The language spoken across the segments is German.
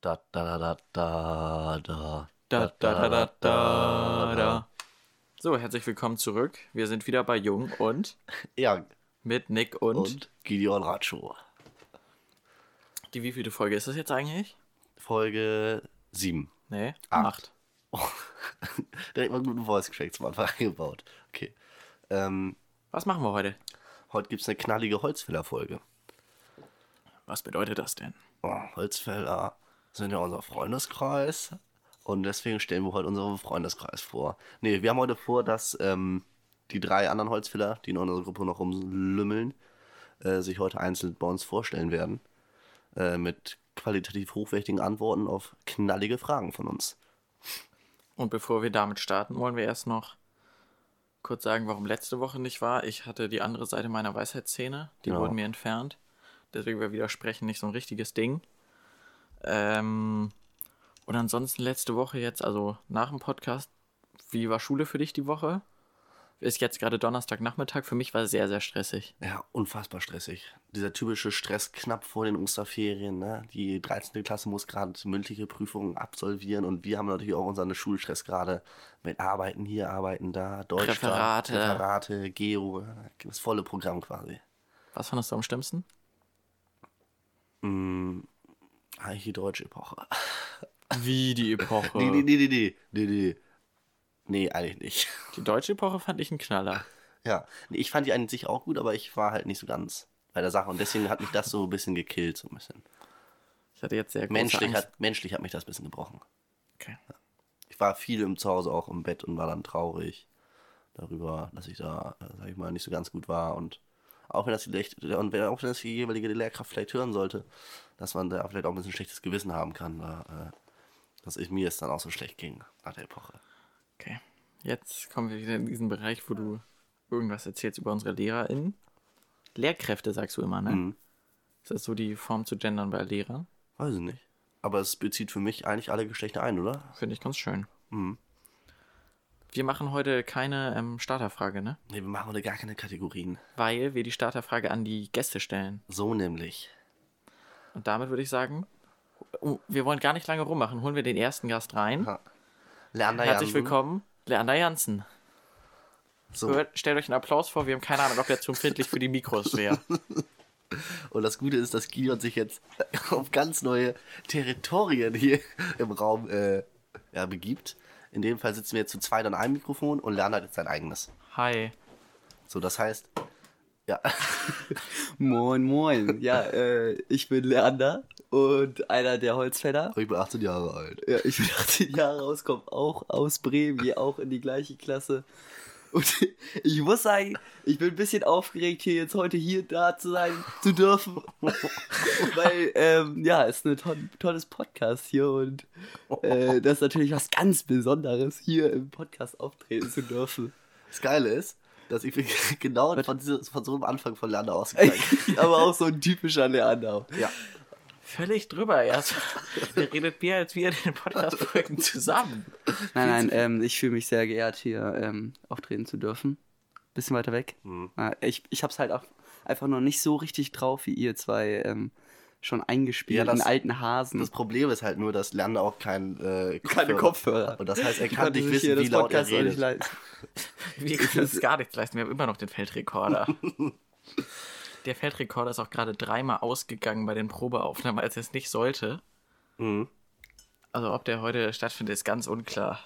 Da, da, da, da, da, Da, da, da, da, da, da. So, herzlich willkommen zurück. Wir sind wieder bei Jung und Ja, mit Nick und, und Gideon Ratschow. die wievielte Folge ist das jetzt eigentlich? Folge 7. Nee, Acht. acht. Direkt mal einen guten Voice Crack zum Anfang eingebaut. Okay. Ähm, Was machen wir heute? heute gibt es eine knallige Holzfäller-Folge. Was bedeutet das denn? Oh, Holzfäller sind ja unser Freundeskreis. Und deswegen stellen wir heute unseren Freundeskreis vor. Nee, wir haben heute vor, dass ähm, die drei anderen Holzfäller, die in unserer Gruppe noch rumlümmeln, äh, sich heute einzeln bei uns vorstellen werden. Äh, mit qualitativ hochwertigen Antworten auf knallige Fragen von uns. Und bevor wir damit starten, wollen wir erst noch kurz sagen, warum letzte Woche nicht war. Ich hatte die andere Seite meiner Weisheitszähne, die Ja. wurden mir entfernt. Deswegen war Widersprechen nicht so ein richtiges Ding. Ähm, und ansonsten letzte Woche jetzt, also nach dem Podcast, wie war Schule für dich die Woche? Ist jetzt gerade Donnerstagnachmittag. Für mich war es sehr, sehr stressig. Ja, unfassbar stressig. Dieser typische Stress knapp vor den Osterferien. Ne? Die 13. Klasse muss gerade mündliche Prüfungen absolvieren und wir haben natürlich auch unseren Schulstress gerade mit Arbeiten hier, Arbeiten da, Deutsch, Referate. Referate, Geo, das volle Programm quasi. Was fandest du am schlimmsten? Mm, eigentlich die deutsche Epoche. Wie die Epoche. Nee, nee, nee, nee, nee, nee, nee. Nee, eigentlich nicht. Die deutsche Epoche fand ich ein Knaller. Ja, nee, ich fand die an sich auch gut, aber ich war halt nicht so ganz bei der Sache und deswegen hat mich das so ein bisschen gekillt, so ein bisschen. Ich hatte jetzt sehr große Menschlich Angst. hat, menschlich hat mich das ein bisschen gebrochen. Okay. Ich war viel im Zuhause auch im Bett und war dann traurig darüber, dass ich da, äh, sag ich mal, nicht so ganz gut war und auch wenn das vielleicht, und wenn, auch wenn das die jeweilige Lehrkraft vielleicht hören sollte, dass man da vielleicht auch ein bisschen schlechtes Gewissen haben kann, da, äh, dass ich, mir es dann auch so schlecht ging nach der Epoche. Okay. Jetzt kommen wir wieder in diesen Bereich, wo du irgendwas erzählst über unsere LehrerInnen. Lehrkräfte sagst du immer, ne? Mhm. Ist das so die Form zu gendern bei Lehrern? Weiß ich nicht. Aber es bezieht für mich eigentlich alle Geschlechter ein, oder? Finde ich ganz schön. Mhm. Wir machen heute keine ähm, Starterfrage, ne? Nee, wir machen heute gar keine Kategorien. Weil wir die Starterfrage an die Gäste stellen. So nämlich. Und damit würde ich sagen, oh, wir wollen gar nicht lange rummachen. Holen wir den ersten Gast rein. Ja. Leander Herzlich Jansen. willkommen, Leander Jansen. So. Hört, stellt euch einen Applaus vor. Wir haben keine Ahnung, ob der zu empfindlich für die Mikros wäre. Und das Gute ist, dass Gideon sich jetzt auf ganz neue Territorien hier im Raum äh, ja, begibt. In dem Fall sitzen wir jetzt zu zweit an einem Mikrofon und lernen halt jetzt sein eigenes. Hi. So, das heißt, ja, Moin, moin. Ja, äh, ich bin Leander und einer der Holzfäller. ich bin 18 Jahre alt. Ja, ich bin 18 Jahre aus, komme auch aus Bremen, gehe auch in die gleiche Klasse. Und ich muss sagen, ich bin ein bisschen aufgeregt, hier jetzt heute hier da zu sein zu dürfen. Weil, ähm, ja, es ist ein toll, tolles Podcast hier und äh, das ist natürlich was ganz Besonderes, hier im Podcast auftreten zu dürfen. Das Geile ist, dass ich bin genau von, dieser, von so einem Anfang von Leander ausgegangen. Aber auch so ein typischer Leander. ja, Völlig drüber. Der redet mehr als wir in den Podcast-Folgen zusammen. Nein, nein, ähm, ich fühle mich sehr geehrt, hier ähm, auftreten zu dürfen. Bisschen weiter weg. Mhm. Ja, ich ich habe es halt auch einfach noch nicht so richtig drauf, wie ihr zwei ähm, schon eingespielt, Ja, das- in alten Hasen. das Problem ist halt nur, dass Leander auch kein, äh, Keine Kopfhörer. Und das heißt, er kann nicht wissen, wie laut er Podcast nicht redet. leisten. Wir können uns gar nichts leisten. Wir haben immer noch den Feldrekorder. Der Feldrekorder ist auch gerade dreimal ausgegangen bei den Probeaufnahmen, als er es nicht sollte. Mhm. Also ob der heute stattfindet, ist ganz unklar.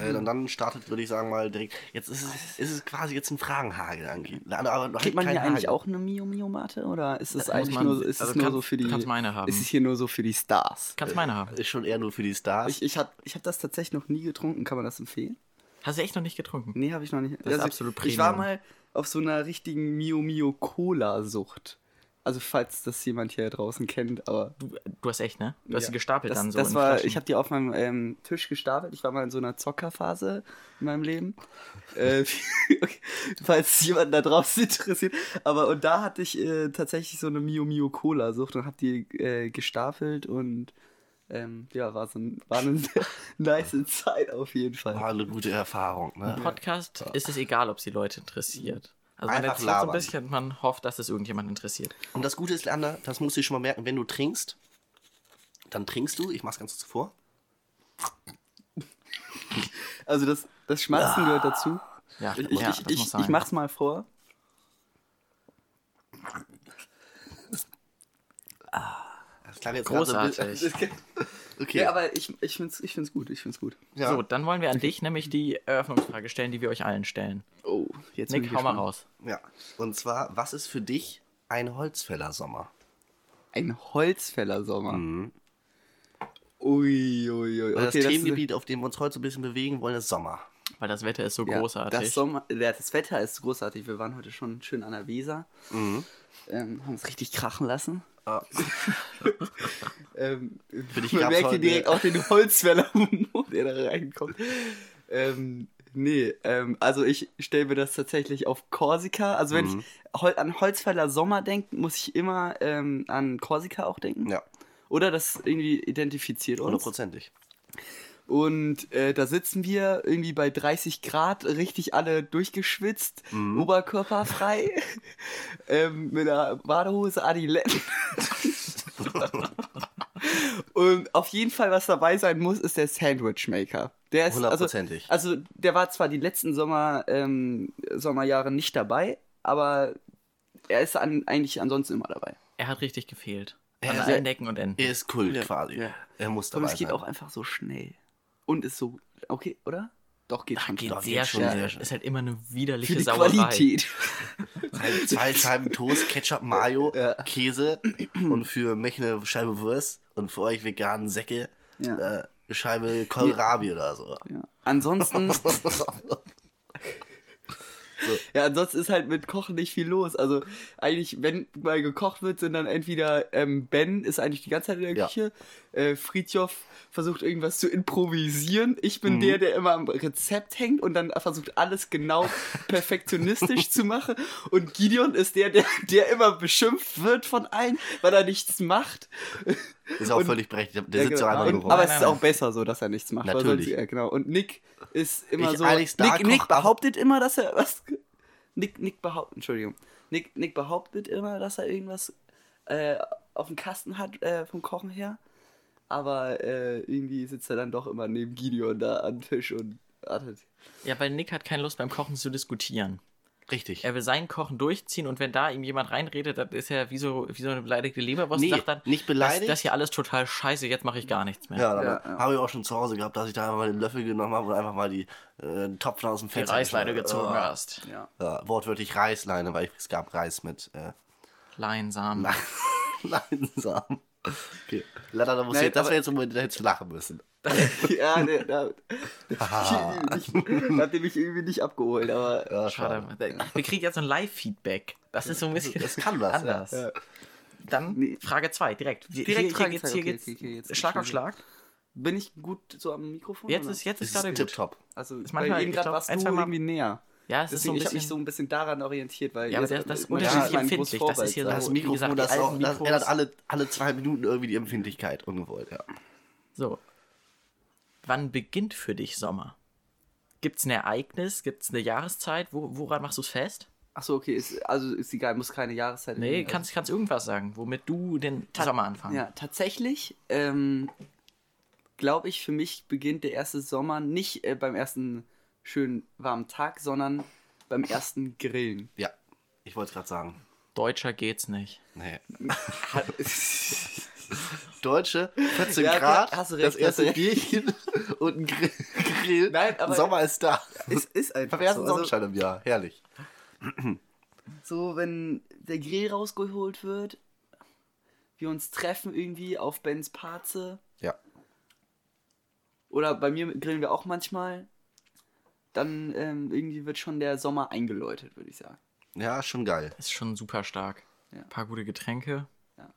Äh, und dann startet, würde ich sagen, mal direkt. Jetzt ist es, ist es quasi jetzt ein Fragenhagel. Aber noch Kriegt man hier eigentlich Hagel. auch eine Mio Mio Mate oder ist es Das eigentlich man- nur, ist also es nur kannst- so für die du kannst meine haben. Ist es hier nur so für die Stars? Kannst meine haben. Ist schon eher nur für die Stars. Ich, ich habe ich hab das tatsächlich noch nie getrunken, kann man das empfehlen? Hast du echt noch nicht getrunken? Nee, habe ich noch nicht. Das ist absolut Ich war mal auf so einer richtigen Mio Mio Cola Sucht. Also falls das jemand hier draußen kennt, aber Du, du hast echt, ne? Du hast Ja. sie gestapelt das, dann so. das war, Flaschen. ich habe die auf meinem ähm, Tisch gestapelt. Ich war mal in so einer Zockerphase in meinem Leben. äh, okay, falls jemand da draußen interessiert. Aber und da hatte ich äh, tatsächlich so eine Mio Mio Cola Sucht und habe die äh, gestapelt und ähm, ja, war, so ein, war eine sehr nice Zeit auf jeden Fall. War eine gute Erfahrung. Ne? Im Podcast ist es egal, ob es die Leute interessiert. Also man Einfach erzählt so ein labern. bisschen, man hofft, dass es irgendjemand interessiert. Und das Gute ist, Leander, das musst du schon mal merken, wenn du trinkst, Dann trinkst du, ich mach's ganz kurz vor. Also das, das Schmatzen gehört dazu. Ja, Ich, ja, ich, das ich, muss ich, sein. ich mach's mal vor. Klang jetzt Großartig. gerade so ein bisschen- Okay. Ja, aber ich, ich find's, ich find's gut, ich find's gut. ja. So, dann wollen wir an dich nämlich die Eröffnungsfrage stellen, die wir euch allen stellen. Oh, jetzt Nick, hau mal raus. ja. Und zwar, was ist für dich ein Holzfällersommer? Ein Holzfällersommer. Mhm. Ui, ui, ui. das Okay, das Themengebiet, auf dem wir uns heute so ein bisschen bewegen wollen, ist Sommer. Weil das Wetter ist so Ja, großartig. Das, Sommer, das Wetter ist großartig. Wir waren heute schon schön an der Weser. Mhm. Ähm, haben uns richtig krachen lassen. Ah, Ähm, dich man merkt hier direkt auch den Holzfäller-Humor, der da reinkommt. Ähm, nee, ähm, also ich stelle mir das tatsächlich auf Korsika. Also wenn Mhm. ich Hol an Holzfäller Sommer denke, muss ich immer ähm, an Korsika auch denken. ja, Oder das irgendwie identifiziert uns. hundertprozentig. Und äh, da sitzen wir irgendwie bei 30 Grad, richtig alle durchgeschwitzt, Mhm. oberkörperfrei, ähm, mit einer Badehose Adiletten. Und auf jeden Fall, was dabei sein muss, ist der Sandwich Maker. Der ist also, Hundertprozentig. also der war zwar die letzten Sommer, ähm, Sommerjahre nicht dabei, aber er ist an, eigentlich ansonsten immer dabei. er hat richtig gefehlt. Er An allen Ecken und Enden. Er ist Kult Ja, quasi. ja. Er muss Und dabei es geht sein. auch einfach so schnell. Und ist so, okay, oder? Doch, geht schon Geht. Doch, sehr geht schon sehr. Ist halt immer eine Für widerliche die Sauerei. Qualität. Halt zwei Scheiben Toast, Ketchup, Mayo, Ja. Käse und für mich eine Scheibe Wurst und für euch veganen Säcke Ja. äh, eine Scheibe Kohlrabi oder so. Ja. Ansonsten, ja, ansonsten ist halt mit Kochen nicht viel los. Also eigentlich, wenn mal gekocht wird, sind dann entweder ähm, Ben ist eigentlich die ganze Zeit in der Ja. Äh, Friedjof versucht irgendwas zu improvisieren. Ich bin Mhm. der, der immer am Rezept hängt und dann versucht alles genau perfektionistisch zu machen. Und Gideon ist der, der, der immer beschimpft wird von allen, weil er nichts macht. Ist auch Und- völlig berechtigt. Der Ja, sitzt genau. und, nur rum. aber es ist auch besser so, dass er nichts macht. Natürlich. Sonst, ja, genau. Und Nick ist immer Ich, so. Nick, Nick behauptet immer, dass er was. Nick, Nick behauptet, Entschuldigung. Nick, Nick behauptet immer, dass er irgendwas äh, auf dem Kasten hat äh, vom Kochen her. Aber äh, irgendwie sitzt er dann doch immer neben Gideon da am Tisch und wartet. Ja, weil Nick hat keine Lust beim Kochen zu diskutieren. Richtig. Er will sein Kochen durchziehen und wenn da ihm jemand reinredet, dann ist er wie so, wie so eine beleidigte Leberwurst Nee, und sagt dann, nicht beleidigt. Das, das hier alles total scheiße, jetzt mache ich gar nichts mehr. Ja, dann Ja, ja. habe ich auch schon zu Hause gehabt, dass ich da einfach mal den Löffel genommen habe und einfach mal die äh, Topfen aus dem Die Fenster Reißleine geschnitten gezogen habe. hast. Ja. Ja, wortwörtlich Reißleine, weil es gab Reis mit äh, Leinsamen. Leinsamen. Okay, leider, da muss Nein, jetzt, das wäre jetzt unbedingt hätte lachen müssen. ja, ne, da, Haha. da hat er mich irgendwie nicht abgeholt, aber. Ja, Schade. Wir kriegen jetzt so ein Live-Feedback. Das ist so ein bisschen Das kann was, anders. Ja. Dann Nee. Frage 2, direkt. Direkt hier, hier Frage geht's, hier okay, geht's okay, okay, jetzt Schlag auf. Schlag. Bin ich gut so am Mikrofon? Jetzt oder? ist, jetzt Das ist gerade ist gut. tipptopp. Also, Ist manchmal- eben ich gerade warst ein, du irgendwie näher. Ja, es ist so Deswegen, ein ich habe mich so ein bisschen daran orientiert, weil Ja, ihr- das- das ist unterschiedlich meinen empfindlich. Das ist hier Vorwärts- Das Mikrofon, gesagt, das, auch, das ändert alle, alle zwei Minuten irgendwie die Empfindlichkeit, ungewollt, ja. So. Wann beginnt für dich Sommer? Gibt es ein Ereignis? Gibt es eine Jahreszeit? Wo, woran machst du es fest? Achso, okay, ist, also ist egal, muss keine Jahreszeit Nee, sein. kannst, kannst irgendwas sagen, womit du den Sommer anfangen. Ja, tatsächlich, ähm, glaube ich, für mich beginnt der erste Sommer nicht äh, beim ersten schönen warmen Tag, sondern beim ersten Grillen. Ja, ich wollte es gerade sagen. Deutscher geht's nicht. Nee. Deutsche, 14 Ja, Grad, hast du recht, das erste hast du recht. Bierchen und ein Grill. Grill. Nein, aber- Sommer ist da. es ist einfach Am ersten so. Also, Sonnenschein im Jahr, herrlich. so, wenn der Grill rausgeholt wird, wir uns treffen irgendwie auf Bens Parze Ja. oder bei mir grillen wir auch manchmal, dann ähm, irgendwie wird schon der Sommer eingeläutet, würde ich sagen. Ja, schon geil. Ist schon super stark. Ja. Ein paar gute Getränke. Ja.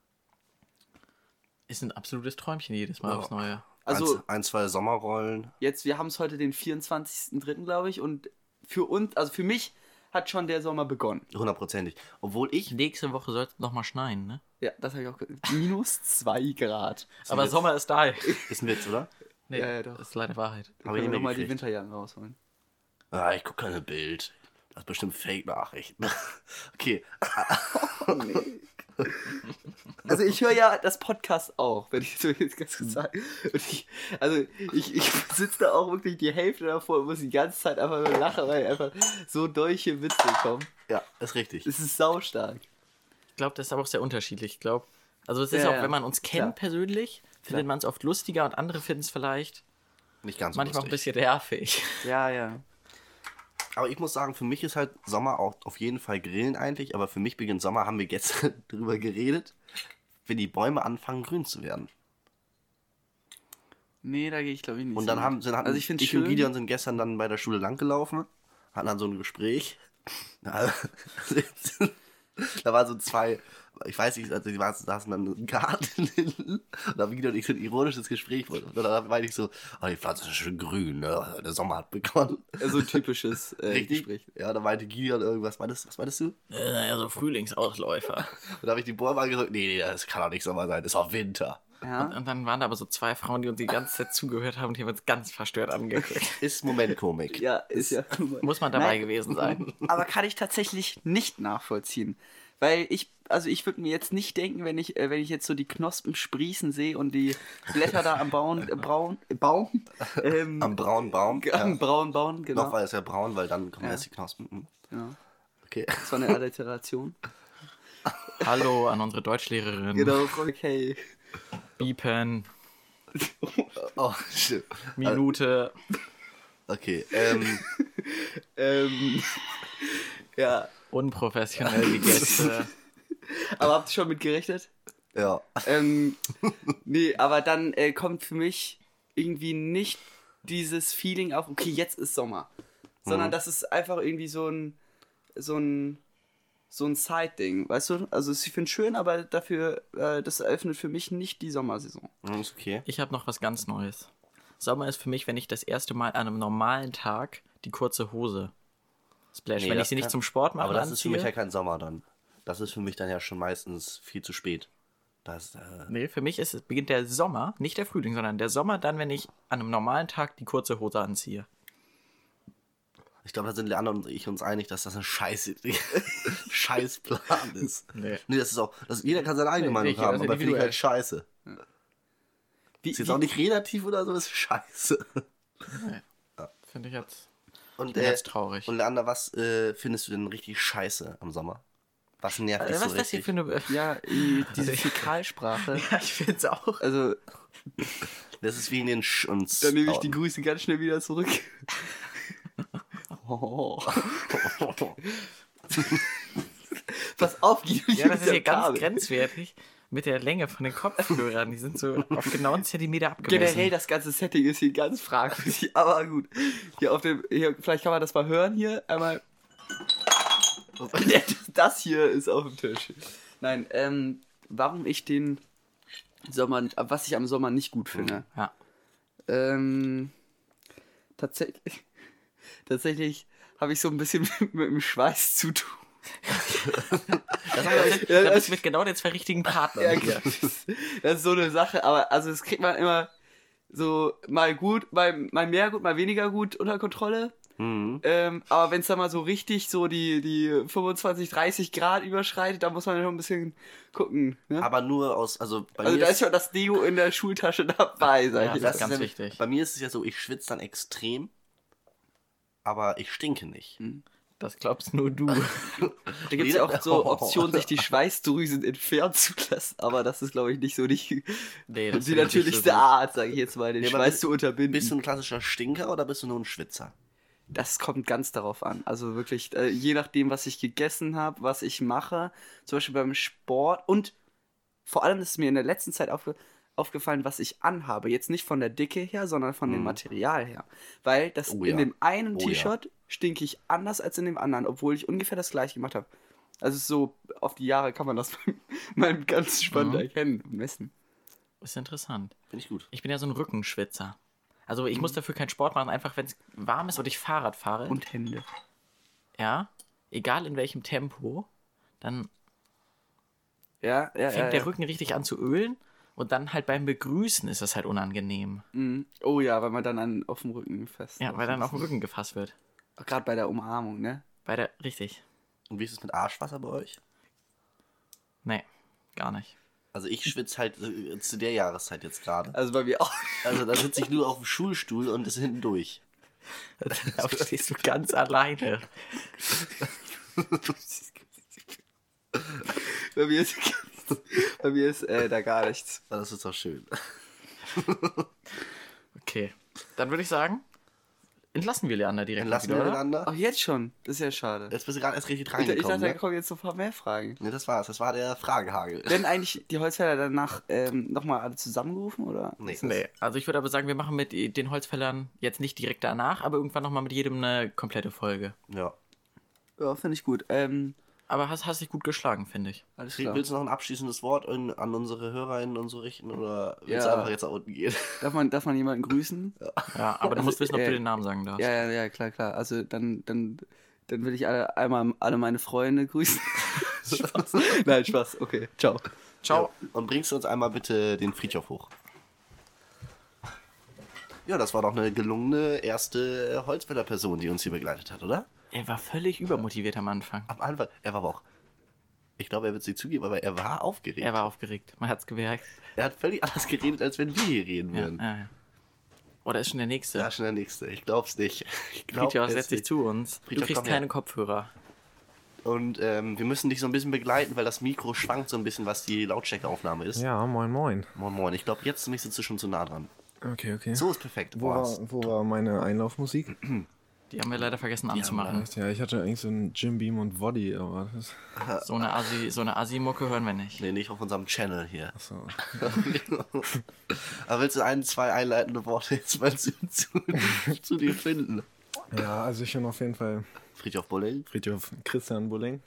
Ist ein absolutes Träumchen jedes Mal Ja. aufs Neue. Also- ein, ein, zwei Sommerrollen. Jetzt, wir haben es heute den 24.03., glaube ich, und für uns, also für mich hat schon der Sommer begonnen. Hundertprozentig. Obwohl ich. Nächste Woche soll es nochmal schneien, ne? Ja, das habe ich auch gehört. Minus 2 Grad. Aber Witz. Sommer ist da. Ist ein Witz, oder? Nee, Ja, ja, doch. das ist leider Wahrheit. Ich können wir nochmal die. Winterjacken rausholen. Ah, ich gucke keine Bild. Das ist bestimmt Fake-Nachrichten. okay. Also ich höre ja das Podcast auch, wenn ich so jetzt ganz kurz sagen. Und ich, also ich, ich sitze da auch wirklich die Hälfte davor und muss die ganze Zeit einfach nur lachen, weil einfach so dolche Witze kommen. Ja, ist richtig. Es ist saustark. Ich glaube, das ist aber auch sehr unterschiedlich. Ich glaube, also es ist Ja, auch, wenn man uns kennt Klar. persönlich, findet man es oft lustiger und andere finden es vielleicht Nicht ganz so manchmal auch ein lustig. bisschen nervig. Ja, ja. Aber ich muss sagen, für mich ist halt Sommer auch auf jeden Fall Grillen eigentlich. Aber für mich beginnt Sommer, haben wir gestern drüber geredet, wenn die Bäume anfangen grün zu werden. Nee, da gehe ich glaube ich nicht. Und dann haben, sind, hatten, also ich ich schön. und Gideon sind gestern dann bei der Schule langgelaufen, hatten dann so ein Gespräch. Da, waren so zwei, ich weiß nicht, also die waren, saßen dann im Garten hinten und da haben Gideon und ich so ein ironisches Gespräch. Und dann meinte ich so, oh, die Pflanze ist schön grün, ne? der Sommer hat begonnen. so ein typisches äh, Richtig? Gespräch. Ja, da meinte Gideon irgendwas, meintest, was meintest du? Äh, Naja, so Frühlingsausläufer. Und da habe ich die Bäume angesagt, nee, nee, das kann doch nicht Sommer sein, das ist auch Winter. Ja. Und dann waren da aber so zwei Frauen, die uns die ganze Zeit zugehört haben, die haben uns ganz verstört angeguckt. Ist Momentkomik. Ja, ist ja. Muss man dabei Nein. gewesen sein. Aber kann ich tatsächlich nicht nachvollziehen. Weil ich, also ich würde mir jetzt nicht denken, wenn ich, äh, wenn ich jetzt so die Knospen sprießen sehe und die Blätter da am Bauen, äh, Braun, äh, Baum, ähm, Am braunen Baum. am Ja. braunen Bauen, genau. Noch war es ja braun, weil dann kommen Ja. erst die Knospen. Hm. Ja. Okay. Das war eine Alliteration. Hallo an unsere Deutschlehrerin. genau, okay. Biepen, Oh, shit. Minute. Okay, ähm, Ähm, ja, Unprofessionell die Gäste. aber habt ihr schon mit gerechnet? ja. Ähm, nee, aber dann äh, kommt für mich irgendwie nicht dieses Feeling auf, okay, jetzt ist Sommer. Sondern das ist einfach irgendwie so ein, so ein, so ein Side-Ding, weißt du? Also ich finde es schön, aber dafür, äh, das eröffnet für mich nicht die Sommersaison. Hm, Ist okay. Ich habe noch was ganz Neues. Sommer ist für mich, wenn ich das erste Mal an einem normalen Tag die kurze Hose splash. Nee, wenn ich sie nicht zum Sport mache, Aber das ist für mich anziehe. ja kein Sommer dann. Das ist für mich dann ja schon meistens viel zu spät. Das, äh, Nee, für mich ist es, beginnt der Sommer, nicht der Frühling, sondern der Sommer dann, wenn ich an einem normalen Tag die kurze Hose anziehe. Ich glaube, da sind Leander und ich uns einig, dass das ein scheiß, scheiß Plan ist. Nee. Nee, das ist auch, das, jeder kann seine eigene Nee, Meinung richtig, haben, also aber finde ich halt scheiße. Wie, Ist jetzt auch nicht relativ oder so, das ist scheiße. Finde ich jetzt. Und, äh, jetzt traurig. Und Leander, was äh, findest du denn richtig scheiße am Sommer? Was nervt dich Äh, so was ist das hier richtig? für eine. ja, äh, diese Fäkalsprache. Ja, ich finde es auch. Also, Das ist wie in den Sch und dann nehme ich die Grüße ganz schnell wieder zurück. Oh. Pass auf, die Ja, das ist hier ganz Kabel. grenzwertig mit der Länge von den Kopfhörern. Die sind so auf genau einen Zentimeter abgemessen. Generell, das ganze Setting ist hier ganz fragwürdig, aber gut. Hier auf dem, hier, vielleicht kann man das mal hören hier. Einmal. Das hier ist auf dem Tisch. Nein, ähm, warum ich den Sommer, was ich am Sommer nicht gut finde. Ja. Ähm, tatsächlich, tatsächlich habe ich so ein bisschen mit, mit dem Schweiß zu tun. Das, Ja, heißt, da das- mit genau den zwei richtigen Partnern. Ja, hier. das ist so eine Sache, aber also das kriegt man immer so mal gut, mal, mal mehr gut, mal weniger gut unter Kontrolle. Mhm. Ähm, aber wenn es dann mal so richtig so die, die 25, 30 Grad überschreitet, da muss man schon ein bisschen gucken. Ne? Aber nur aus, also bei also mir da ist schon das Deo in der Schultasche dabei, sag Ja, ich das jetzt. ist ganz ja- wichtig. Bei mir ist es ja so, ich schwitze dann extrem, aber ich stinke nicht. Das glaubst nur du. Da gibt es ja auch so Optionen, sich die Schweißdrüsen entfernen zu lassen, aber das ist, glaube ich, nicht so die, Nee, das die so natürlichste gut. Art, sage ich jetzt mal, den Nee, Schweiß bist- zu unterbinden. Bist du ein klassischer Stinker oder bist du nur ein Schwitzer? Das kommt ganz darauf an. Also wirklich, äh, je nachdem, was ich gegessen habe, was ich mache, zum Beispiel beim Sport und vor allem ist mir in der letzten Zeit aufge aufgefallen, was ich anhabe. Jetzt nicht von der Dicke her, sondern von dem Mhm. Material her. Weil das Oh in ja. dem einen Oh ja. T-Shirt stinke ich anders als in dem anderen, obwohl ich ungefähr das gleiche gemacht habe. Also so auf die Jahre kann man das mal ganz spannend Mhm. erkennen und messen. Ist interessant. Finde ich gut. Ich bin ja so ein Rückenschwitzer. Also ich muss dafür keinen Sport machen, einfach wenn es warm ist und ich Fahrrad fahre. Und Hände. ja, egal in welchem Tempo, dann Ja, ja, fängt ja, der ja. Rücken richtig an zu ölen und dann halt beim Begrüßen ist das halt unangenehm. Mhm. Oh ja, weil man dann an, auf dem Rücken fest. Ja, weil dann auf den Rücken gefasst wird. Gerade bei der Umarmung, ne? Bei der, richtig. Und wie ist es mit Arschwasser bei euch? Nee. gar nicht. Also ich schwitze halt äh, zu der Jahreszeit jetzt gerade. Also bei mir auch. Also da sitze ich nur auf dem Schulstuhl und ist hinten durch. Da stehst du ganz alleine. Bei mir ist, bei mir ist äh, da gar nichts. Das ist doch schön. Okay, dann würde ich sagen, entlassen wir Leander direkt. Entlassen wieder, wir miteinander. Ach, jetzt schon? Das ist ja schade. Jetzt bist du gerade erst richtig Ich, ich dachte, da ne? kommen jetzt so ein paar mehr Fragen. Ne, das war's. Das war der Fragehagel. Werden eigentlich die Holzfäller danach ähm, nochmal alle zusammengerufen? Oder? Nee. Nee, also ich würde aber sagen, wir machen mit den Holzfällern jetzt nicht direkt danach, aber irgendwann nochmal mit jedem eine komplette Folge. Ja. Ja, finde ich gut. Ähm, Aber hast, hast dich gut geschlagen, finde ich. alles klar. Willst du noch ein abschließendes Wort in, an unsere HörerInnen und so richten oder willst Ja. du einfach jetzt nach unten gehen? Darf man, darf man jemanden grüßen? Ja, aber du musst wissen, ob Äh, du den Namen sagen darfst. Ja, ja, ja, klar, klar. Also dann, dann, dann will ich alle, einmal alle meine Freunde grüßen. Spaß. Nein, Spaß. Okay, ciao. Ciao. Und bringst du uns einmal bitte den Friedhof hoch. Ja, das war doch eine gelungene erste Holzfäller-Person, die uns hier begleitet hat, oder? Er war völlig übermotiviert am Anfang. Am Anfang, er war aber auch. Ich glaube, er wird es nicht zugeben, aber er war aufgeregt. Er war aufgeregt. Man hat's gemerkt. Er hat völlig anders geredet, als wenn wir hier reden würden. ja, ja. Oder ist schon der nächste? Ja, schon der nächste. Ich glaub's nicht. Ich glaub, Friedhof, es setz dich zu uns. Du Friedhof, kriegst komm her. keine Kopfhörer. Und ähm, wir müssen dich so ein bisschen begleiten, weil das Mikro schwankt so ein bisschen, was die Lautstärkeaufnahme ist. Ja, moin moin. Moin, moin. Ich glaube, jetzt sitzt du schon zu nah dran. Okay, okay. So ist perfekt. wo, war, wo war meine Einlaufmusik? Die haben wir leider vergessen anzumachen. Ja, ich hatte eigentlich so einen Jim Beam und Body, aber das. So eine Assi, so eine Assi-Mucke hören wir nicht. Nee, nicht auf unserem Channel hier. Achso. Aber willst du ein, zwei einleitende Worte jetzt mal zu, zu, zu dir finden? Ja, also ich bin auf jeden Fall Friedhof Bulling. Friedhof Christian Bulling.